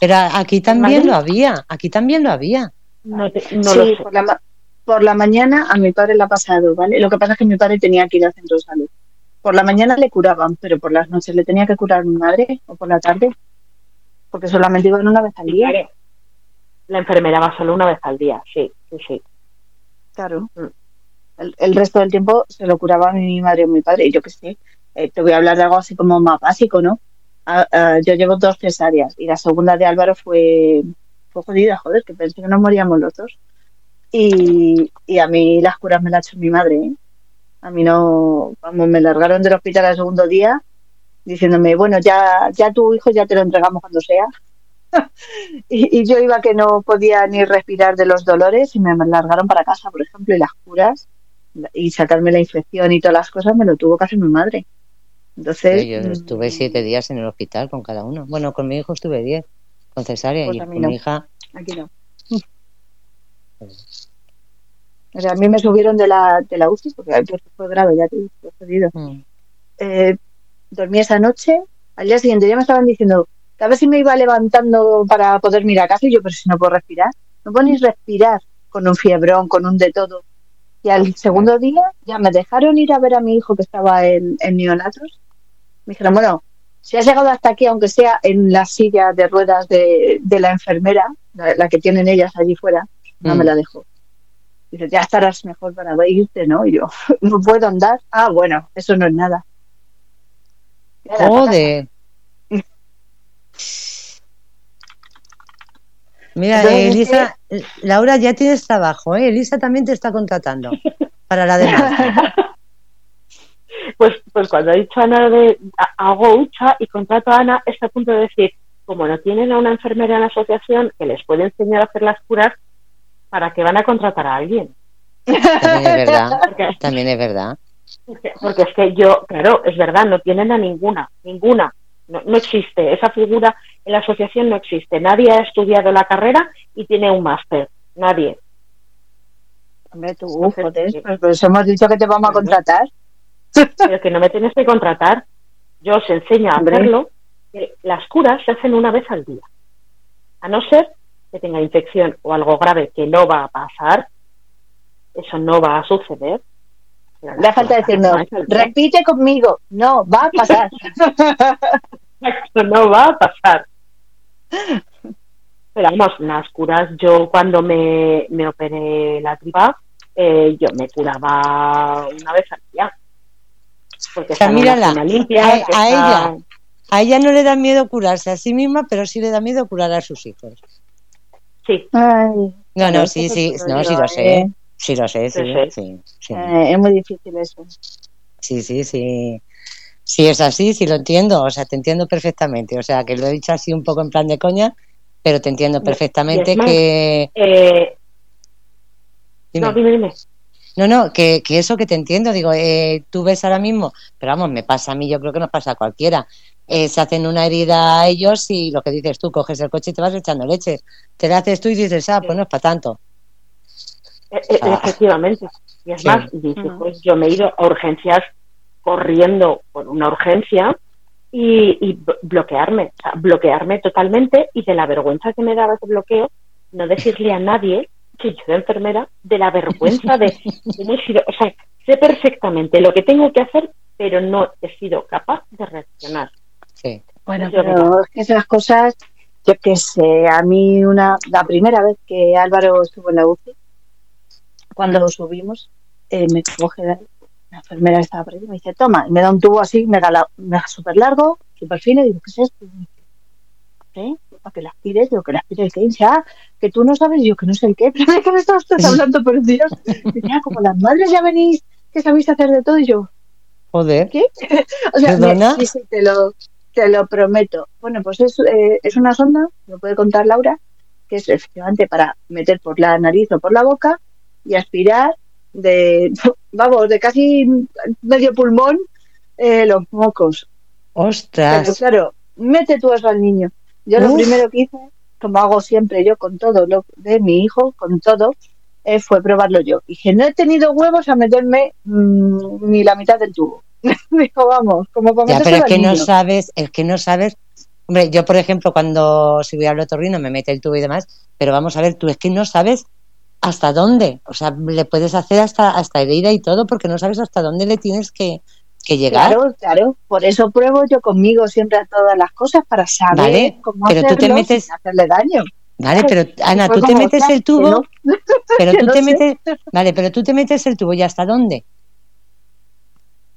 pero aquí también lo había, aquí también lo había. No, te- no sí, lo sé. Por, la, ma- por la mañana a mi padre le ha pasado, ¿vale? Lo que pasa es que mi padre tenía que ir al centro de salud. Por la mañana le curaban, pero por las noches le tenía que curar mi madre o por la tarde, porque solamente iban una vez al día. Claro. La enfermera va solo una vez al día, sí, sí, sí. Claro. Mm. El, el resto del tiempo se lo curaba mi madre o mi padre. Y yo qué sé, eh, te voy a hablar de algo así como más básico, ¿no? Ah, ah, yo llevo dos cesáreas y la segunda de Álvaro fue, fue jodida, joder, que pensé que nos moríamos los dos. Y, y a mí las curas me las ha hecho mi madre, ¿eh? A mí no, vamos, me largaron del hospital al segundo día diciéndome, bueno, ya, ya tu hijo ya te lo entregamos cuando sea. y, y yo iba que no podía ni respirar de los dolores y me largaron para casa, por ejemplo, y las curas y sacarme la infección y todas las cosas me lo tuvo que hacer mi madre. Entonces, Yo estuve siete días en el hospital con cada uno. Bueno, con mi hijo estuve diez, con cesárea, Pues y con no. mi hija. aquí no. O sea, a mí me subieron de la, de la UCI porque porque fue grave, ya te fue jodido. mm, eh, dormí esa noche, al día siguiente ya me estaban diciendo a ver si me iba levantando para poder mirar a casa y yo, pero si no puedo respirar, no puedo ni respirar con un fiebrón, con un de todo. Y al segundo día ya me dejaron ir a ver a mi hijo que estaba en, en neonatos. Me dijeron, bueno, si has llegado hasta aquí, aunque sea en la silla de ruedas de, de la enfermera, la, la que tienen ellas allí fuera, no Mm. me la dejó. Dice, ya estarás mejor para irte, ¿no? Y yo, no puedo andar. Ah, bueno, eso no es nada. Joder. Mira, eh, Elisa, Laura, ya tienes trabajo, ¿eh? Elisa también te está contratando para la demanda. Pues, pues cuando ha dicho Ana de ha- hago hucha y contrato a Ana, está a punto de decir, como no tienen a una enfermera en la asociación que les puede enseñar a hacer las curas, ¿para qué van a contratar a alguien? También es verdad, Porque, también es verdad. porque- porque es que yo, claro, es verdad, no tienen a ninguna, ninguna. No, no existe, esa figura en la asociación no existe. Nadie ha estudiado la carrera y tiene un máster. Nadie. Hombre, tú, Entonces, joder, sí. pues, pues hemos dicho que te vamos a contratar. Pero que no me tienes que contratar. Yo os enseño a que Las curas se hacen una vez al día. A no ser que tenga infección o algo grave que no va a pasar, eso no va a suceder. Le falta al día. repite conmigo. No, va a pasar. Exacto, no va a pasar. Pero vamos, las curas, yo cuando me, me operé la tripa, eh, yo me curaba una vez al día. Porque sea, está mírala, limpia, a- que a está- ella. A ella no le da miedo curarse a sí misma, pero sí le da miedo curar a sus hijos. Sí, Ay, No, no, sí, sí, lo no, sí digo, lo sé. ¿eh? Sí lo sé, sí, Sí, sí, sí. eh, es muy difícil eso. Sí, sí, sí. Sí, es así, sí lo entiendo. O sea, te entiendo perfectamente. O sea, que lo he dicho así un poco en plan de coña, pero te entiendo perfectamente más, que. eh, Dime. no, dime, dime. No, no, que, que eso que te entiendo, digo, eh, tú ves ahora mismo, pero vamos, me pasa a mí, yo creo que nos pasa a cualquiera. Eh, se hacen una herida a ellos y lo que dices tú, coges el coche y te vas echando leche. Te la haces tú y dices, ah, pues no es para tanto. Eh, eh, Ah. Efectivamente. Y es Sí. más, dice, pues yo me he ido a urgencias corriendo por una urgencia y, y blo- bloquearme, o sea, bloquearme totalmente y de la vergüenza que me daba ese bloqueo, no decirle a nadie que yo era enfermera, de la vergüenza de cómo he sido, o sea, sé perfectamente lo que tengo que hacer, pero no he sido capaz de reaccionar. Sí. Bueno, pero es que esas cosas, yo qué sé, a mí una, la primera vez que Álvaro estuvo en la UCI, cuando lo subimos, eh, me coge la, la enfermera que estaba por ahí y me dice, toma, y me da un tubo así, mega, la- mega súper largo, súper fino, y digo, ¿qué es esto? Y me dice, ¿qué? Para que las aspires, digo, que las el que dice, ah, que tú no sabes, yo que no sé el qué, pero ¿de qué me está usted hablando, por Dios? Dice, ah, como las madres ya venís, que sabéis hacer de todo, y yo, Joder. ¿Qué? O sea, me- ¿Perdona? sí, sí, te lo, te lo prometo. Bueno, pues es, eh, es una sonda, lo puede contar Laura, que es efectivamente para meter por la nariz o por la boca y aspirar de, vamos, de casi medio pulmón eh, los mocos. Pero Ostras. claro, mete tú eso al niño. Yo lo primero que hice, como hago siempre yo con todo lo de mi hijo, con todo, eh, fue probarlo yo. Y dije, no he tenido huevos a meterme mm, ni la mitad del tubo. Dijo, vamos, como para Ya, pero es que no sabes, es que no sabes. Hombre, yo, por ejemplo, cuando si voy al otorrino me mete el tubo y demás, pero vamos a ver, tú es que no sabes hasta dónde. O sea, le puedes hacer hasta, hasta herida y todo porque no sabes hasta dónde le tienes que, que llegar. Claro, claro. Por eso pruebo yo conmigo siempre a todas las cosas para saber Vale, cómo pero tú te hacerlo metes- sin hacerle daño. Vale, pero Ana, tú te metes "Ostras, el tubo, no". pero tú no te sé. metes, vale, pero tú te metes el tubo y hasta dónde.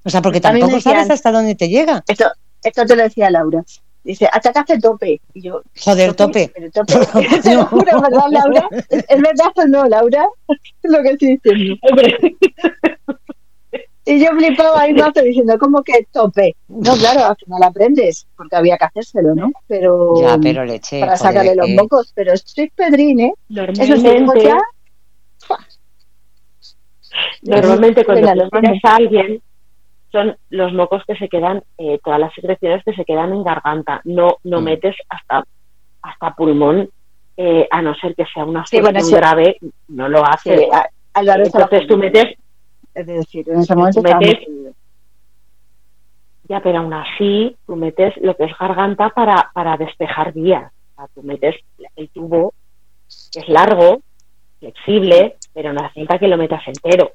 O sea, porque tampoco decían- sabes hasta dónde te llega. Esto, esto te lo decía Laura. Dice, achacaste tope. Y yo, Joder, tope. Pero tope. Te lo juro, ¿verdad, Laura? ¿Es, es verdad o no, Laura? Es lo que estoy diciendo. Y yo flipaba ahí mazo diciendo, ¿cómo que tope? No, claro, al final aprendes, porque había que hacérselo, ¿no? Pero, Ya, pero leche. para joder, sacarle los que- mocos. Pero estoy pedrín, ¿eh? Eso sí, Normalmente, ya... normalmente cuando Venga, los mando. a alguien son los mocos que se quedan, eh, todas las secreciones que se quedan en garganta. No, no Mm. metes hasta, hasta pulmón, eh, a no ser que sea una Sí, bueno, situación sí. grave, no lo Sí, Álvaro estaba Entonces tú metes Es decir, en ese momento metes-. Ya, pero aún así, tú metes lo que es garganta para, para despejar vías. O sea, tú metes el tubo, que es largo, flexible, pero no hace falta que lo metas entero.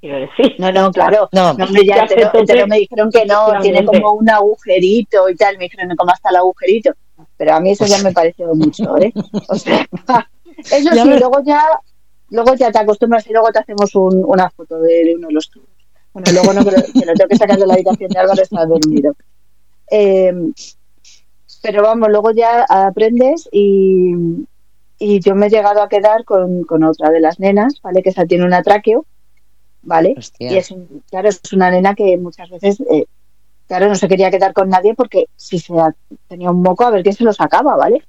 Quiero decir. No, no, claro. No, No, ya Ya entero, me dijeron que no, tiene como un agujerito y tal. Me dijeron, ¿cómo está el agujerito? Pero a mí eso ya me pareció mucho, ¿eh? O sea, eso sí, luego ya luego ya te acostumbras y luego te hacemos un- una foto de, de uno de los tuyos. Bueno, luego no, lo, que lo tengo que sacar de la habitación de Álvaro, está dormido. Eh, pero vamos, luego ya aprendes y, y yo me he llegado a quedar con, con otra de las nenas, ¿vale? Que esa tiene un atraqueo, ¿vale? Hostia. Y es, un- claro, es una nena que muchas veces, eh, claro, no se quería quedar con nadie porque si se tenía un moco, a ver quién se lo sacaba, ¿vale?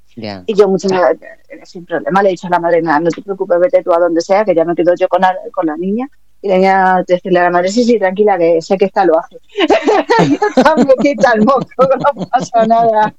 Y yo muchas veces, eh, sin problema, le he dicho a la madre, nada, no te preocupes, vete tú a donde sea, que ya me quedo yo con la, con la niña. Y la niña decirle a la madre, sí, sí, tranquila, que sé que esta lo hace. me quita el moco, no pasa nada.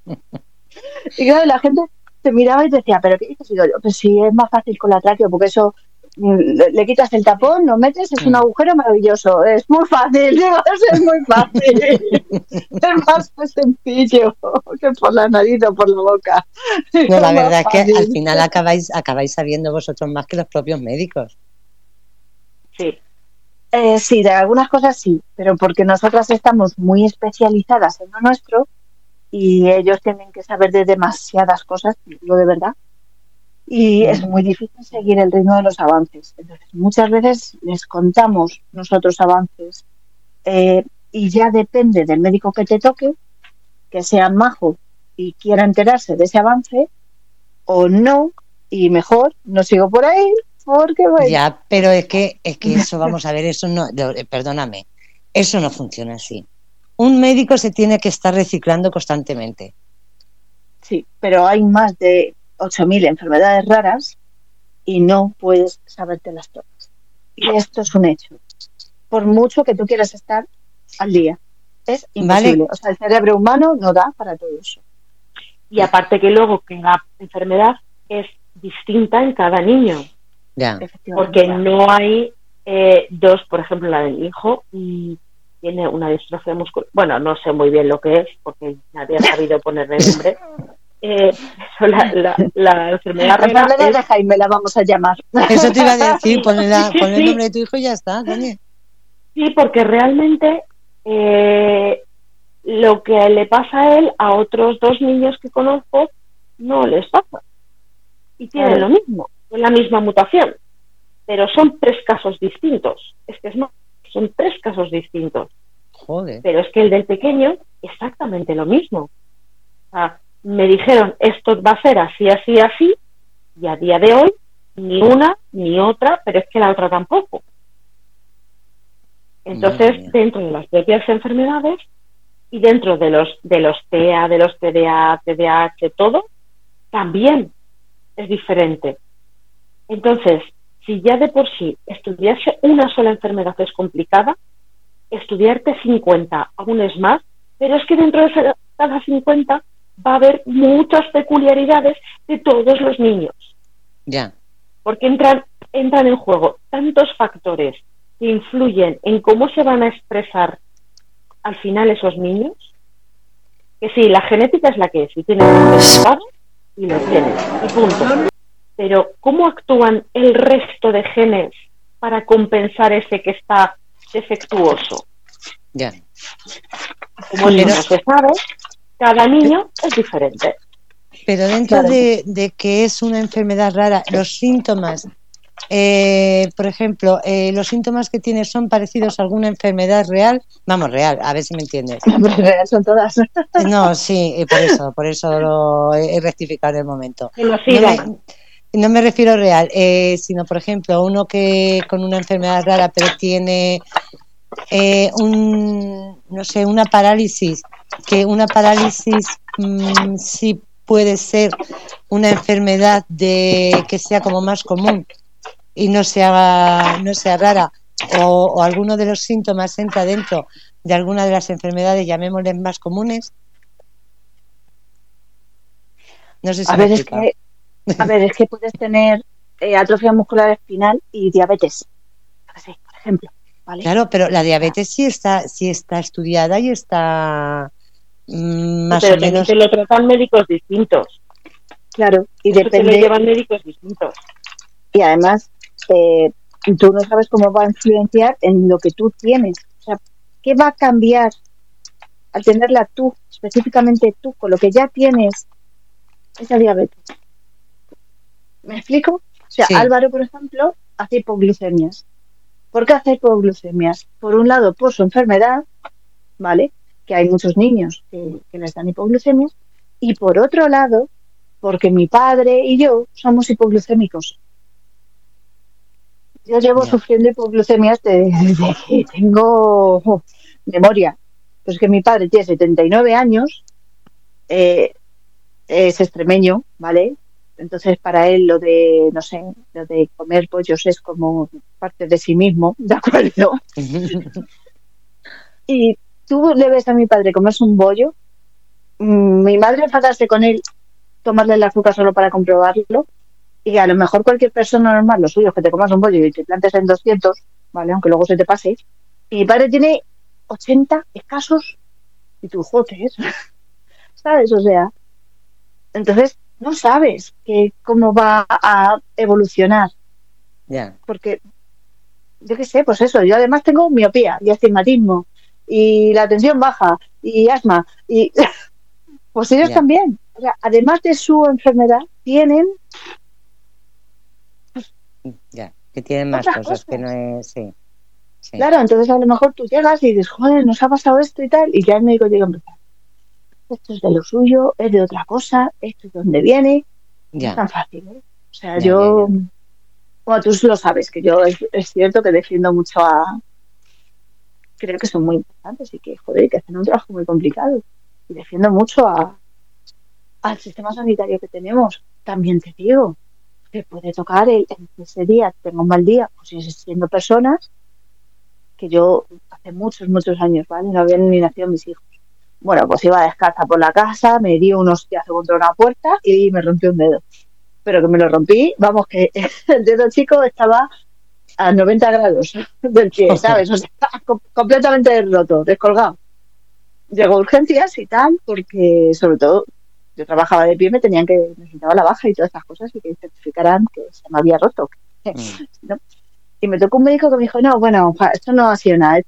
Y claro, la gente te miraba y te decía, ¿pero qué dices? Y digo yo, pues sí, es más fácil con la tráqueo, porque eso le, quitas el tapón, lo metes, es un Mm. agujero maravilloso. Es muy fácil, es muy fácil. es más sencillo que por la nariz o por la boca. No, la verdad es que al final acabáis, acabáis sabiendo vosotros más que los propios médicos. Sí, Eh, sí, de algunas cosas sí, pero porque nosotras estamos muy especializadas en lo nuestro y ellos tienen que saber de demasiadas cosas, lo de verdad. Y es muy difícil seguir el ritmo de los avances. Entonces, muchas veces les contamos nosotros avances eh, y ya depende del médico que te toque, que sea majo y quiera enterarse de ese avance o no, y mejor no sigo por ahí porque bueno, Ya, pero es que, es que eso, vamos a ver, eso no, eh, perdóname, eso no funciona así. Un médico se tiene que estar reciclando constantemente. Sí, pero hay más de 8.000 enfermedades raras y no puedes sabértelas todas. Y esto es un hecho. Por mucho que tú quieras estar al día, es imposible. Vale. O sea, el cerebro humano no da para todo eso. y aparte que luego cada enfermedad es distinta en cada niño, Ya. Porque no hay eh, dos, por ejemplo, la del hijo y tiene una distrofia muscular. Bueno, no sé muy bien lo que es, porque nadie ha sabido ponerle nombre. Eh, eso, la, la, la enfermedad La rara enfermedad es- de Jaime la vamos a llamar. Eso te iba a decir, ponle, la- Sí, sí, ponle el nombre de tu hijo y ya está. Sí, porque realmente eh, lo que le pasa a él, a otros dos niños que conozco, no les pasa. Y tienen Claro. lo mismo, es la misma mutación. Pero son tres casos distintos. Es que es más, son tres casos distintos. Joder. Pero es que el del pequeño, exactamente lo mismo. O sea, me dijeron, esto va a ser así, así, así, y a día de hoy, ni una ni otra, pero es que la otra tampoco. Entonces, dentro de las propias enfermedades y dentro de los de los TEA, de los TDA, TDAH, todo, también es diferente. Entonces, si ya de por sí estudiarse una sola enfermedad es complicada, estudiarte 50 aún es más, pero es que dentro de cada 50 va a haber muchas peculiaridades de todos los niños Ya. porque entran, entran en juego tantos factores que influyen en cómo se van a expresar al final esos niños, que sí, la genética es la que es, y resultado y lo tienes, y punto. Pero ¿cómo actúan el resto de genes para compensar ese que está defectuoso? Ya. Como no se sabe, cada niño es diferente. Pero dentro Claro. de, de que es una enfermedad rara, los síntomas, eh, por ejemplo, eh, los síntomas que tienes son parecidos a alguna enfermedad real. Vamos, real, a ver si me entiendes. Son todas. No, sí, eh, por eso, por eso lo he rectificado en el momento. No me, no me refiero real, eh, sino por ejemplo uno que con una enfermedad rara pero tiene eh, un, no sé, una parálisis, que una parálisis mm, sí puede ser una enfermedad de que sea como más común y no sea, no sea rara, o, o alguno de los síntomas entra dentro de alguna de las enfermedades, llamémosles más comunes. No sé si A ver, es que, a ver, es que puedes tener eh, atrofia muscular espinal y diabetes. Por ejemplo. ¿vale? Claro, pero la diabetes sí está, sí está estudiada y está más pero o menos. te lo tratan médicos distintos. Claro, y Eso te lo depende. llevan médicos distintos. Y además, eh, tú no sabes cómo va a influenciar en lo que tú tienes. O sea, ¿qué va a cambiar al tenerla tú, específicamente tú, con lo que ya tienes esa diabetes? ¿Me explico? O sea, Sí. Álvaro, por ejemplo, hace hipoglucemias. ¿Por qué hace hipoglucemias? Por un lado, por su enfermedad, ¿vale? Que hay muchos niños que, que les dan hipoglucemias. Y por otro lado, porque mi padre y yo somos hipoglucémicos. Yo llevo sufriendo hipoglucemias desde que tengo oh, memoria. Pues que mi padre tiene 79 años, eh, es extremeño, ¿vale? Entonces para él lo de, no sé, lo de comer pollos es como parte de sí mismo, ¿de acuerdo? Y tú le ves a mi padre comerse un bollo, mm, mi madre enfadarse con él, tomarle el azúcar solo para comprobarlo, y a lo mejor cualquier persona normal, lo suyo es que te comas un bollo y te plantes en 200, ¿vale? Aunque luego se te pase. Y mi padre tiene 80 escasos, y tú, joder, ¿sabes? O sea, entonces no sabes que, cómo va a evolucionar ya, porque yo qué sé, pues eso, yo además tengo miopía y astigmatismo y la tensión baja y asma y pues ellos Ya. también. O sea, además de su enfermedad, tienen ya, que tienen más cosas que no es, sí. sí. Claro, entonces a lo mejor tú llegas y dices, joder, nos ha pasado esto y tal, y ya el médico llega plan, esto es de lo suyo, es de otra cosa, esto es de donde viene, no es Ya, tan fácil. ¿eh? O sea, Ya, yo, ya, bueno, tú lo sabes, que yo es, es cierto que defiendo mucho a, creo que son muy importantes y que, joder, que hacen un trabajo muy complicado. Y defiendo mucho a, al sistema sanitario que tenemos. También te digo, que puede tocar el, ese día tengo un mal día, pues siendo personas que yo hace muchos, muchos años, ¿vale? No habían ni nacido mis hijos. Bueno, pues iba descalza por la casa, me di un hostiazo contra una puerta y me rompí un dedo. Pero que me lo rompí, vamos, que el dedo chico estaba a 90 grados del pie, ¿sabes? O sea, com- completamente roto, descolgado. Llegó a urgencias y tal, porque sobre todo yo trabajaba de pie, me tenían que, necesitaba la baja y todas esas cosas y que certificaran que se me había roto. Mm, ¿no? Y me tocó un médico que me dijo, no, bueno, esto no ha sido nada.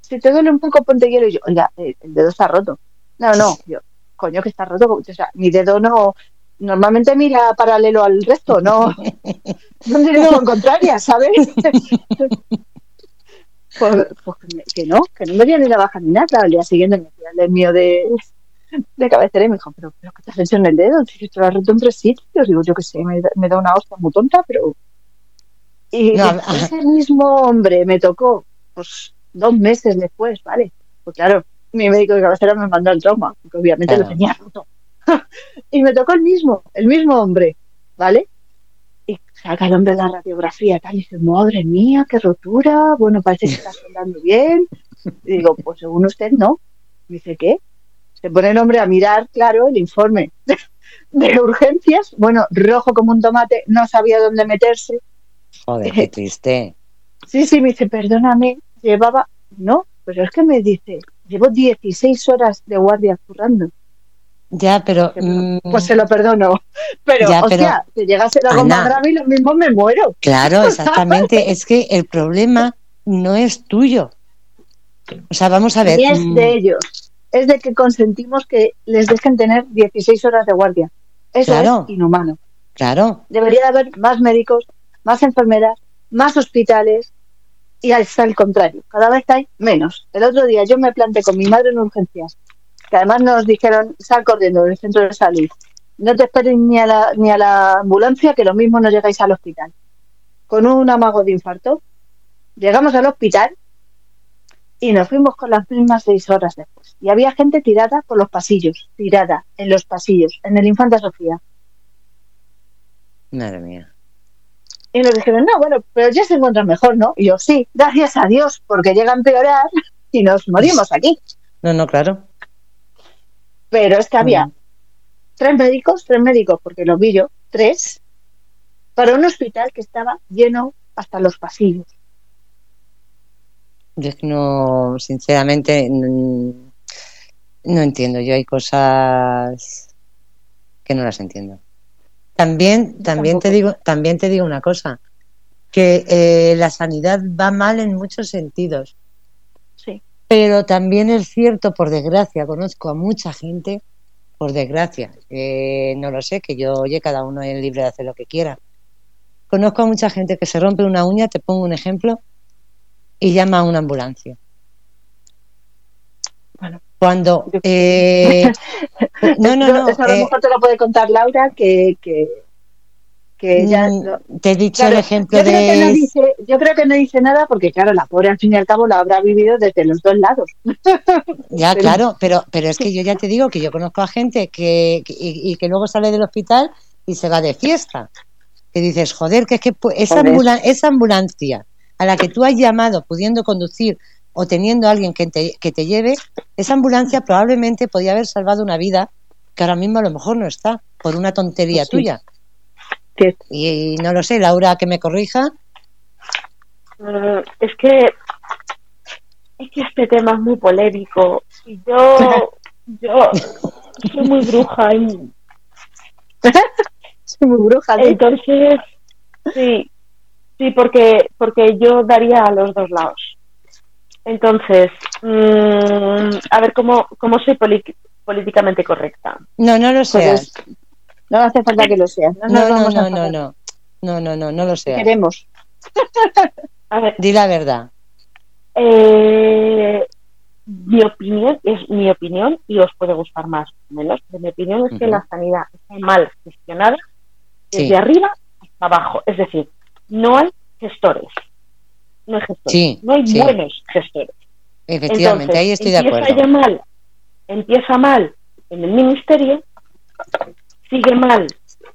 Si te duele un poco, ponte hielo. Y yo, oiga, el dedo está roto. No, no, yo, coño, que está roto. O sea, mi dedo no, normalmente mira paralelo al resto, no, no en dirección contraria, ¿sabes? pues, pues que, me- que no, que no me dio ni la baja ni nada. Al día siguiente me fui al mío de, de cabecera y me dijo, pero, pero ¿qué te has hecho en el dedo? Si te lo has roto en tres sitios. Digo, yo qué sé, me, da- me da una hostia muy tonta, pero... Y No, ese mismo hombre me tocó, pues, dos meses después, ¿vale? Pues claro, mi médico de cabecera me mandó el trauma, porque obviamente Claro. lo tenía roto. y me tocó el mismo, el mismo hombre, ¿vale? Y saca el hombre la radiografía tal, y dice, madre mía, qué rotura, bueno, parece que está soldando bien. Y digo, pues según usted no. Me dice, ¿qué? Se pone el hombre a mirar, claro, el informe de, de urgencias, bueno, rojo como un tomate, no sabía dónde meterse. Joder, qué triste. Sí, sí, me dice, perdóname, llevaba, no, pero es que me dice, llevo 16 horas de guardia currando. Ya, pero. mm, Pues se lo perdono. Pero, Ya, o pero- sea, que llegase algo Ana. más grave y lo mismo me muero. Claro, exactamente. es que el problema no es tuyo. O sea, vamos a ver. Ni es mm, de ellos. Es de que consentimos que les dejen tener 16 horas de guardia. Eso Claro. es inhumano. Claro, Debería de haber más médicos, más enfermeras, más hospitales y hasta el contrario. Cada vez hay menos. El otro día yo me planté con mi madre en urgencias, que además nos dijeron, sal corriendo del centro de salud. No te esperes ni a la, ni a la ambulancia, que lo mismo no llegáis al hospital. Con un amago de infarto, llegamos al hospital Y nos fuimos con las mismas seis horas después. Y había gente tirada por los pasillos, tirada en los pasillos, en el Infanta Sofía. Madre mía. Y nos dijeron, no, bueno, pero ya se encuentran mejor, ¿no? Y yo, sí, gracias a Dios, porque llega a empeorar y nos morimos aquí. No, no, claro. Pero es que había Mm. tres médicos, tres médicos, porque lo vi yo, tres, para un hospital que estaba lleno hasta los pasillos. Yo no, sinceramente, no entiendo. Yo hay cosas que no las entiendo. También, también te digo, también te digo una cosa, que eh, la sanidad va mal en muchos sentidos. Pero también es cierto, por desgracia, conozco a mucha gente, por desgracia, eh, no lo sé, que yo, oye, cada uno es libre de hacer lo que quiera. Conozco a mucha gente que se rompe una uña, te pongo un ejemplo, y llama a una ambulancia. Bueno, Cuando... eh, no, no, no. Eso a lo eh, mejor te lo puede contar Laura, que, que, que ya... mm, te he dicho Claro, el ejemplo yo, creo que no de... dice, yo creo que no dice nada porque, claro, la pobre al fin y al cabo lo habrá vivido desde los dos lados. Ya, Pero- claro, pero, pero es que yo ya te digo que yo conozco a gente que, que- y, y que luego sale del hospital y se va de fiesta. Que dices, joder, que es que esa, Joder. ambula- esa ambulancia a la que tú has llamado pudiendo conducir o teniendo a alguien que te, que te lleve, esa ambulancia probablemente podía haber salvado una vida que ahora mismo a lo mejor no está, por una tontería Pues sí. tuya. Y, no lo sé, Laura, que me corrija. Mm, es que es que este tema es muy polémico y yo yo soy muy bruja y soy muy bruja. ¿no? entonces sí sí porque porque yo daría a los dos lados entonces mm, a ver cómo cómo soy políticamente correcta No, no lo Pues seas. No hace falta que lo seas. No, No, no, no, no, no. No, no, no, no lo seas. Queremos. a ver Di la verdad. Eh, mi opinión es mi opinión y os puede gustar más o menos. pero mi opinión es que la sanidad está mal gestionada desde Sí. arriba hasta abajo. Es decir, no hay gestores. No hay gestores. Sí, no hay sí. buenos gestores. Efectivamente, Entonces, ahí estoy de acuerdo. ya mal, empieza mal en el ministerio, sigue mal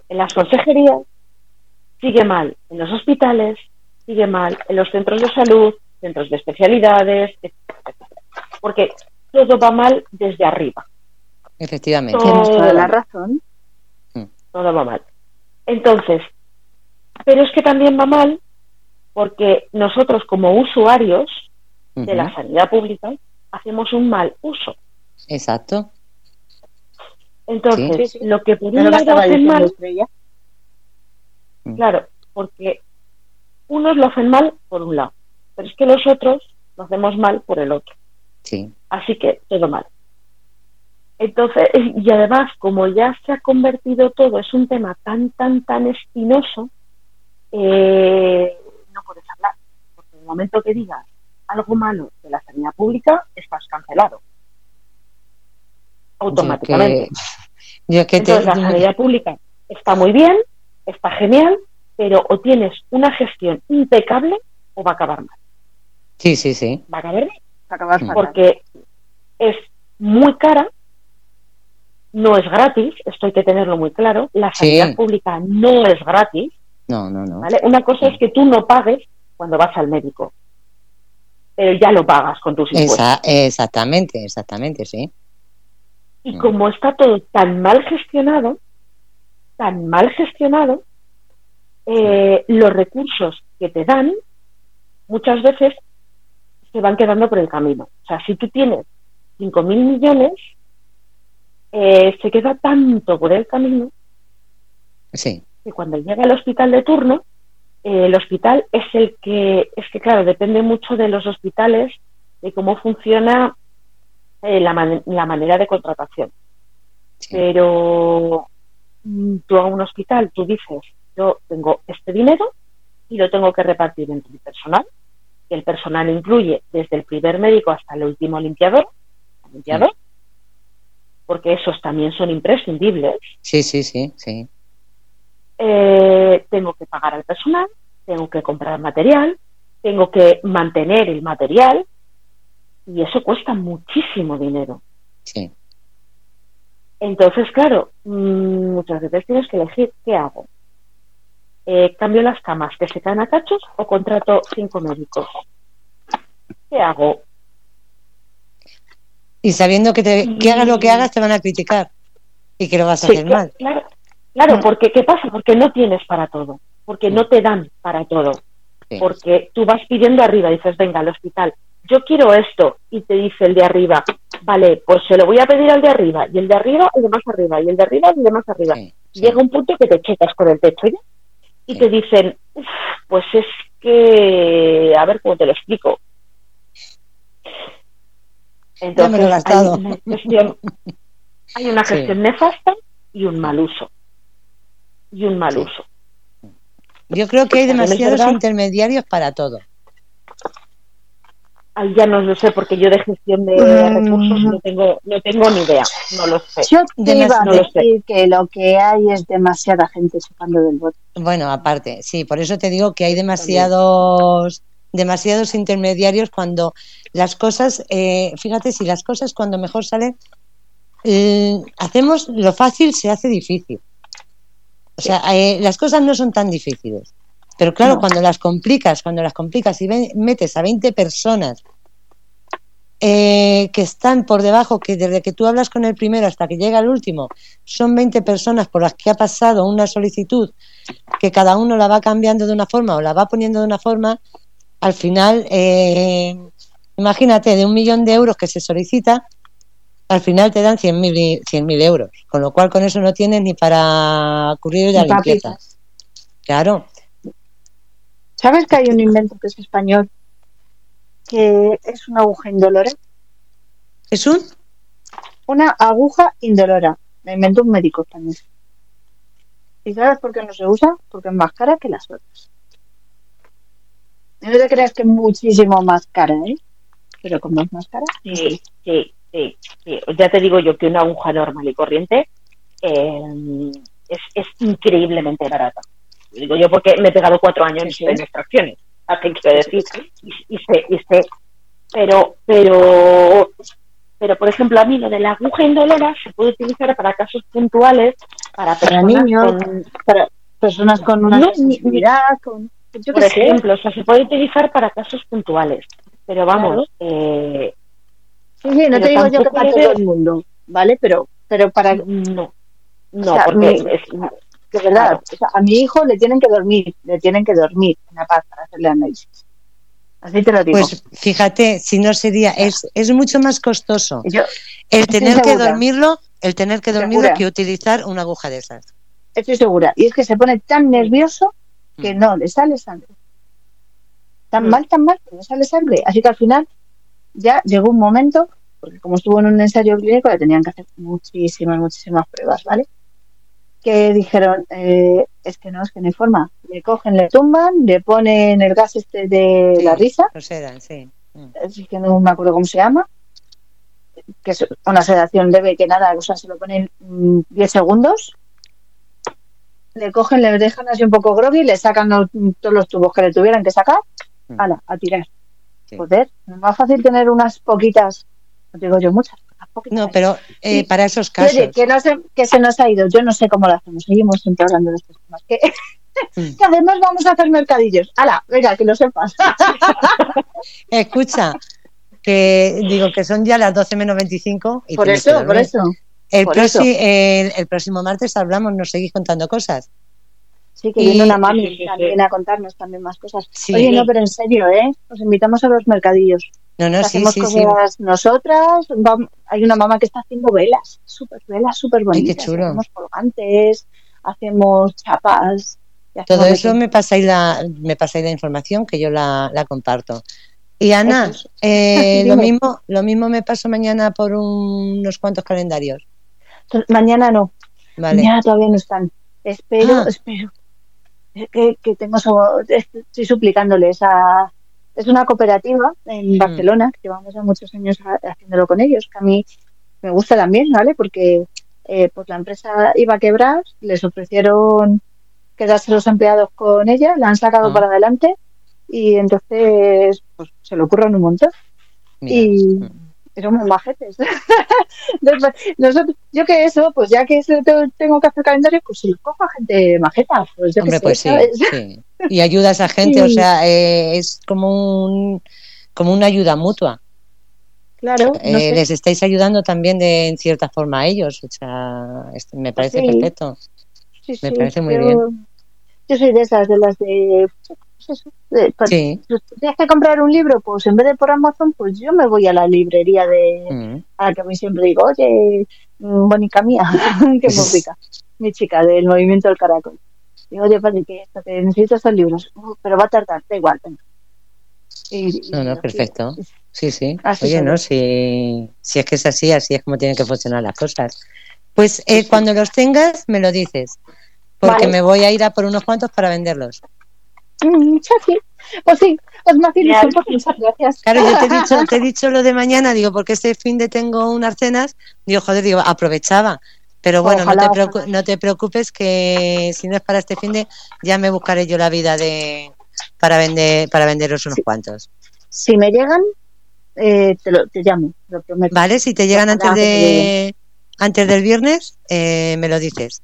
en las consejerías, sigue mal en los hospitales, sigue mal en los centros de salud, centros de especialidades, etcétera. Porque todo va mal desde arriba, Efectivamente. Todo- Tienes toda la razón. todo va mal. Entonces, pero es que también va mal porque nosotros como usuarios de la sanidad pública hacemos un mal uso. Exacto. Entonces, Sí, sí. lo que por un lado hacen mal, Estrella. claro, porque unos lo hacen mal por un lado, pero es que los otros lo hacemos mal por el otro. Sí. Así que todo mal. Entonces, y además, como ya se ha convertido todo, es un tema tan, tan, tan espinoso, eh, no puedes hablar. Porque en el momento que digas algo malo de la sanidad pública, estás cancelado. Automáticamente. Yo que, te- Entonces, la sanidad pública está muy bien, está genial, pero o tienes una gestión impecable o va a acabar mal. Sí, sí, sí. Va a acabar mal Acabas Mm. fatal. porque es muy cara, no es gratis, esto hay que tenerlo muy claro. La Sí. sanidad pública no es gratis, No, no, no. ¿vale? Una cosa es que tú no pagues cuando vas al médico, pero ya lo pagas con tus impuestos. Esa- exactamente, exactamente, sí. Y como está todo tan mal gestionado, tan mal gestionado, eh, los recursos que te dan muchas veces se van quedando por el camino. O sea, si tú tienes 5.000 millones, eh, se queda tanto por el camino Sí, que cuando llega al hospital de turno, eh, el hospital es el que, es que claro, depende mucho de los hospitales, de cómo funciona eh, la, man- la manera de contratación. sí. Pero mm, tú a un hospital, tú dices, yo tengo este dinero y lo tengo que repartir entre el personal, que el personal incluye desde el primer médico hasta el último limpiador, limpiador porque esos también son imprescindibles. Sí, sí, sí, sí. Eh, tengo que pagar al personal, tengo que comprar material, tengo que mantener el material Y eso cuesta muchísimo dinero. Sí. Entonces, claro, mm, muchas veces tienes que elegir qué hago. Eh, ¿Cambio las camas que se caen a cachos o contrato cinco médicos? ¿Qué hago? Y sabiendo que, te, que hagas lo que hagas, te van a criticar y que lo vas a Sí, hacer mal. Claro, claro Mm. porque ¿qué pasa? Porque no tienes para todo, porque no te dan para todo, Sí. porque tú vas pidiendo arriba, dices, venga, al hospital, yo quiero esto, y te dice el de arriba, vale, pues se lo voy a pedir al de arriba, y el de arriba, el de más arriba, y el de arriba, el de más arriba. Sí, sí. Llega un punto que te checas con el techo ¿ya? y Sí. te dicen, "Uf, pues es que, a ver cómo te lo explico. Ya me lo he gastado. hay una gestión, hay una Sí. gestión nefasta y un mal uso. Y un mal uso. Yo creo que hay demasiados intermediarios para todo. Ahí ya no lo sé porque yo de gestión de Mm. recursos no tengo, no tengo ni idea, no lo sé. Yo te iba a no lo sé. decir que lo que hay es demasiada gente chupando del bote. Bueno, aparte, sí, por eso te digo que hay demasiados demasiados intermediarios cuando las cosas, eh, fíjate, si las cosas cuando mejor salen, eh, hacemos lo fácil se hace difícil. O sea, eh, las cosas no son tan difíciles. Pero claro, No. cuando las complicas, cuando las complicas y ven- metes a 20 personas eh, que están por debajo, que desde que tú hablas con el primero hasta que llega el último, son 20 personas por las que ha pasado una solicitud, que cada uno la va cambiando de una forma o la va poniendo de una forma, al final, eh, imagínate, de un millón de euros que se solicita, al final te dan 100.000 y- 100.000 euros, con lo cual con eso no tienes ni para cubrir la Ni limpieza. papitas. Claro, ¿Sabes que hay un invento que es español que es una aguja indolora? es un Una aguja indolora. La inventó un médico español. ¿Y sabes por qué no se usa? Porque es más cara que las otras. No te creas que es muchísimo más cara, ¿eh? Pero como es más cara, Sí, sí, sí, sí. Ya te digo yo que una aguja normal y corriente eh, es, es increíblemente barata. Digo yo porque me he pegado cuatro años Sí, sí. en extracciones. ¿A qué quiero decir? Y, y sé, y sé. Pero, pero, pero, por ejemplo, a mí lo de la aguja indolora se puede utilizar para casos puntuales, para para personas niños, con, para personas con una No, sensibilidad, con... Yo por sé. ejemplo, o sea, se puede utilizar para casos puntuales. Pero vamos, eh, Sí, sí, no te digo yo que para todo el mundo, ¿vale? Pero, pero para... no, no, O sea, porque es, De verdad, o sea, a mi hijo le tienen que dormir, le tienen que dormir en la paz para hacerle análisis. Así te lo digo. pues fíjate, si no sería, es, es mucho más costoso yo el tener que dormirlo, el tener que dormirlo Segura. que utilizar una aguja de esas. estoy segura. Y es que se pone tan nervioso que Mm. no le sale sangre. Tan Mm. mal, tan mal, que no sale sangre. Así que al final ya llegó un momento, porque como estuvo en un ensayo clínico, le tenían que hacer muchísimas, muchísimas pruebas, ¿vale? Que dijeron, eh, es que no, es que no hay forma. Le cogen, le tumban, le ponen el gas este de la risa, sedan, sí. Mm. así que no me acuerdo cómo se llama, que es una sedación leve que nada, o sea, se lo ponen mm, 10 segundos, le cogen, le dejan así un poco groggy, le sacan los- todos los tubos que le tuvieran que sacar, Mm. ala, a tirar. Sí. Joder, no es más fácil tener unas poquitas, no digo yo muchas. No, pero eh, Sí. para esos casos. oye, que, no se, que se nos ha ido, yo no sé cómo lo hacemos, seguimos siempre hablando de estos temas. Que, Mm. que además vamos a hacer mercadillos. Ala, venga, que lo sepas. Escucha, que digo que son ya las 12 menos 25. Y por eso, por eso. El, por eso. el, el próximo martes hablamos, nos seguís contando cosas. Sí, que viene una mami sí, sí, sí. también a contarnos también más cosas. Oye, no, pero en serio, ¿eh? Os invitamos a los mercadillos. No, no, Hacemos cosas nosotras. hay una mamá que está haciendo velas, súper velas, súper bonitas. chulo. Hacemos colgantes, hacemos chapas. Todo hacemos eso me pasáis la, me pasáis la información que yo la, la comparto. Y Ana, eh, lo mismo, lo mismo me paso mañana por un- unos cuantos calendarios. Mañana no, Vale. mañana todavía no están. Espero, Ah. espero. Que, que tengo estoy suplicándoles a es una cooperativa en Mm. Barcelona que llevamos ya muchos años ha- haciéndolo con ellos que a mí me gusta también vale porque eh, pues la empresa iba a quebrar les ofrecieron quedarse los empleados con ella la han sacado Ah. para adelante y entonces pues se le ocurren un montón Mira. y Mm. y somos majetes. Nosotros, yo que eso, pues ya que tengo que hacer calendario, pues si lo cojo a gente majeta, pues Hombre, pues sí. Y ayuda a esa gente, o sea, eh, es como un como una ayuda mutua. Claro, no Eh, sé. Les estáis ayudando también de en cierta forma a ellos, o sea, me parece sí. perfecto. Me parece muy yo, bien. Yo soy de esas, de las de... pues eso, pues, Sí. tienes que comprar un libro, pues en vez de por Amazon, pues yo me voy a la librería de... Mm. A la que a mí siempre digo, oye, mm, bonica mía, que muy rica, mi chica del movimiento del caracol. Digo, oye, padre, que esto, que necesito estos libros, "Uh, pero va a tardar, da igual, venga. Y- y No, no, perfecto. Sí, sí. Así Oye, no, si, si es que es así, así es como tienen que funcionar las cosas. Pues eh, cuando los tengas, me lo dices, porque Vale. me voy a ir a por unos cuantos para venderlos. Mm, sí, sí. Pues sí, pues más pues muchas gracias. Claro, yo te he dicho, te he dicho lo de mañana, digo, porque este fin de tengo unas cenas, digo, joder, digo, aprovechaba. Pero bueno, Ojalá, no, te ojalá. no te preocupes que si no es para este fin de, ya me buscaré yo la vida de para vender para venderos unos Sí. cuantos. Si me llegan, eh, te, lo, te llamo, lo prometo. Vale, si te llegan Ojalá antes de antes del viernes, eh, me lo dices.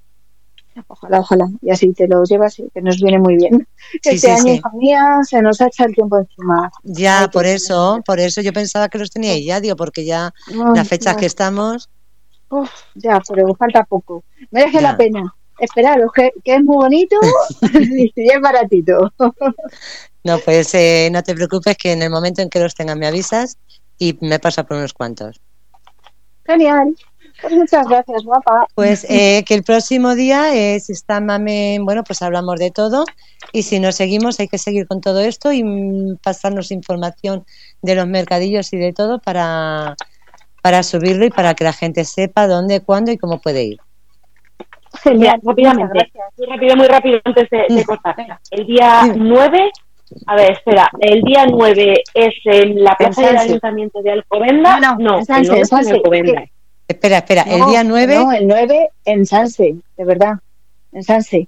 Ojalá, ojalá. Y así te lo llevas y que nos viene muy bien. Sí, este sí, año, sí. hija mía, se nos ha echado el tiempo encima. Ya, por eso, por eso yo pensaba que los teníais ya, digo, porque ya No, las fechas no, que estamos, uf, ya, pero falta poco. Merece Ya. la pena. Esperaros, que, que es muy bonito y es baratito. no, pues eh, no te preocupes que en el momento en que los tengas me avisas y me pasa por unos cuantos. Genial. Pues muchas gracias, guapa. Pues eh, que el próximo día, eh, si está Mame, bueno, pues hablamos de todo. Y si nos seguimos, hay que seguir con todo esto y mm, pasarnos información de los mercadillos y de todo para, para subirlo y para que la gente sepa dónde, cuándo y cómo puede ir. Genial. Rápidamente, gracias. muy rápido, muy rápido antes de, de cortar. El día Dime. 9, a ver, espera, el día 9 es en la plaza del. Ayuntamiento de Alcobendas. No, no, en Sanse, el 9 en es. Alcobendas. Espera, espera, el día 9, No, el 9 en Sanse, de verdad. En Sanse.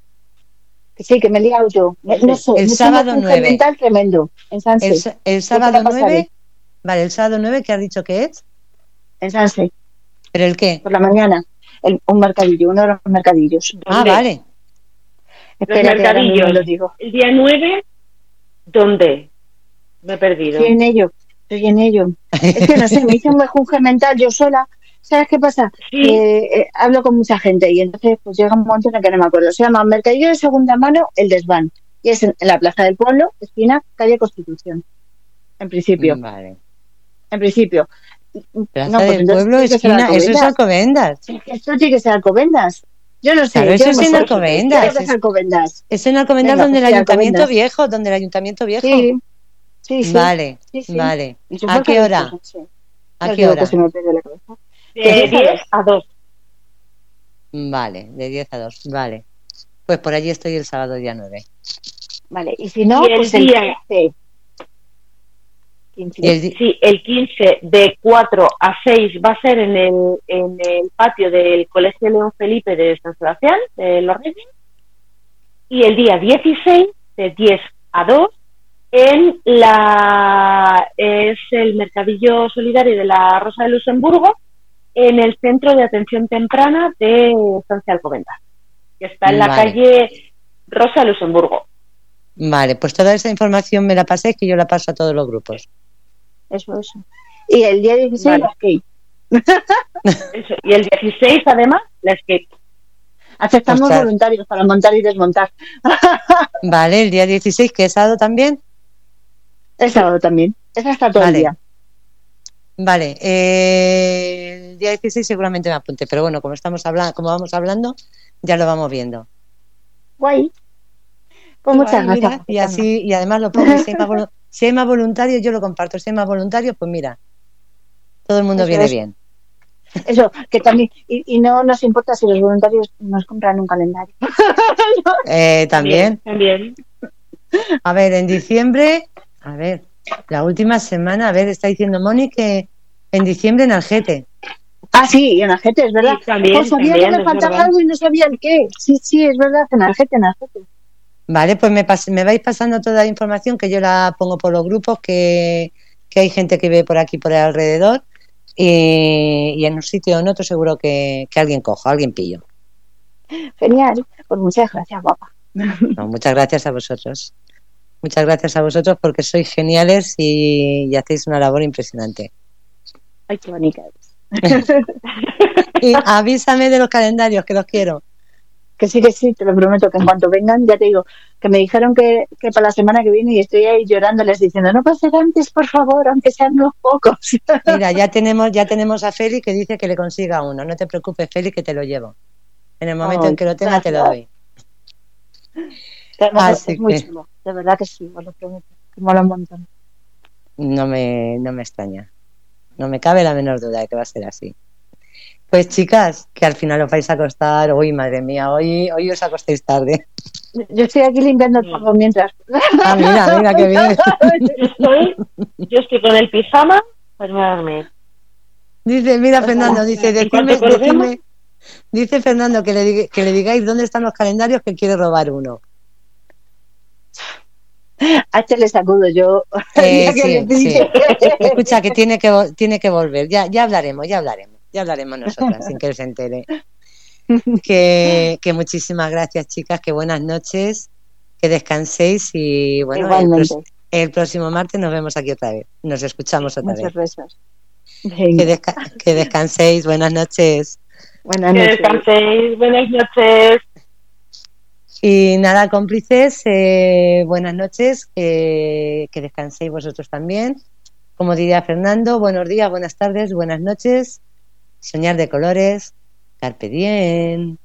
Que sí, que me he liado yo. Me- No sé, El sábado tengo un 9. mental tremendo. En Sanse. el, sábado pasaré. 9, vale, el sábado 9, ¿qué has dicho que es? En Sanse, ¿Pero el qué? por la mañana. El- un mercadillo, uno de los mercadillos. Ah, ¿Dónde? vale. Espera, mismo mercadillos. lo digo. El día 9, ¿dónde? Me he perdido. Estoy en ello, estoy en ello. Es que no sé, me hice un mejunje mental yo sola. ¿Sabes qué pasa? Sí, eh, hablo con mucha gente y entonces pues llega un momento en el que no me acuerdo. Se llama Mercadillo de Segunda Mano El Desván. Y es en, en la Plaza del Pueblo, esquina, calle Constitución. En principio, Vale. en principio. Plaza No, pues del Pueblo, esquina, eso es Alcobendas. Esto tiene que ser Alcobendas. Yo no sé. Claro, eso es en. Alcobendas. Es Alcobendas. Es en Alcobendas Venga, donde pues el sí, ayuntamiento Alcobendas. viejo, donde el ayuntamiento viejo. Sí, sí, sí. Vale, Sí, sí. vale. ¿A qué hora? ¿A qué hora? que se me la cabeza. De 10 a 2. Vale, de 10 a 2. Vale. Pues por allí estoy el sábado día 9. Vale, y si no, Y el pues el día- 15. 15. Y el Sí, el 15 de 4 a 6 va a ser en el, en el patio del Colegio León Felipe de San Sebastián, de Los Reyes. Y el día 16 de 10 a 2 en la es el mercadillo solidario de la Rosa de Luxemburgo en el centro de atención temprana de Estancia Alcobendas, que está en la Vale. calle Rosa Luxemburgo. Vale, pues toda esa información me la paséis que yo la paso a todos los grupos. Eso, eso. Y el día 16 Vale. las skate. Eso. Y el 16 además la skate. Aceptamos Ostras. voluntarios para montar y desmontar. Vale, el día 16, que es sábado también. El sábado también. Esa está todo Vale. el día. Vale, eh, el día 16 seguramente me apunte, pero bueno, como estamos hablando, como vamos hablando, ya lo vamos viendo. Guay. Pues muchas Guay, mira, y así, y además lo pongo, si hay, más si hay más voluntarios, yo lo comparto. Si hay más voluntarios, pues mira, todo el mundo Eso viene es. bien. Eso, que también. Y, y no nos importa si los voluntarios nos compran un calendario. Eh, también, También. a ver, en diciembre, a ver, la última semana, a ver, está diciendo Moni que en diciembre en Algete. Ah, sí, en Argete, es verdad. Sí, también, Pues sabía también, que me faltaba verdad. algo y no sabía el qué. Sí, sí, es verdad, en Argete, en Argete. Vale, pues me, pas- me vais pasando toda la información que yo la pongo por los grupos que, que hay gente que vive por aquí, por el alrededor, y, y en un sitio o en otro seguro que, que alguien coja, alguien pillo. Genial. Pues muchas gracias, guapa. No, muchas gracias a vosotros. Muchas gracias a vosotros porque sois geniales y, y hacéis una labor impresionante. Ay, qué bonita. Y avísame de los calendarios, que los quiero. Que sí, que sí, te lo prometo, que en cuanto vengan, ya te digo, que me dijeron que, que para la semana que viene y estoy ahí llorándoles diciendo, no ser antes, por favor, aunque sean unos pocos. Mira, ya tenemos, ya tenemos a Feli que dice que le consiga uno. No te preocupes, Feli, que te lo llevo. En el momento en que lo tenga, te lo doy. Además, Así es muy chulo, de verdad que sí, os lo prometo, que mola un montón. No me, no me extraña. No me cabe la menor duda de que va a ser así. Pues chicas, que al final os vais a acostar. Uy, madre mía, hoy, hoy os acostéis tarde. Yo estoy aquí limpiando el polvo mientras. Ah, mira, mira, qué bien. Yo estoy, yo estoy con el pijama, pues me voy a dormir. Dice, mira Fernando, dice, colguemos- decidme- dice Fernando que le, que le digáis dónde están los calendarios que quiere robar uno. A este le sacudo yo. Eh, sí. Escucha, que tiene que, tiene que volver. Ya, ya hablaremos, ya hablaremos. Ya hablaremos nosotras, sin que él se entere. Que, que muchísimas gracias, chicas, que buenas noches, que descanséis y bueno, el, próximo martes nos vemos aquí otra vez. Nos escuchamos otra vez. Que, Venga, desca- que descanséis, buenas noches. Buenas Que noches. descanséis, buenas noches. Y nada, cómplices, eh, buenas noches, que, descanséis vosotros también. Como diría Fernando, buenos días, buenas tardes, buenas noches. Soñar de colores, carpe diem.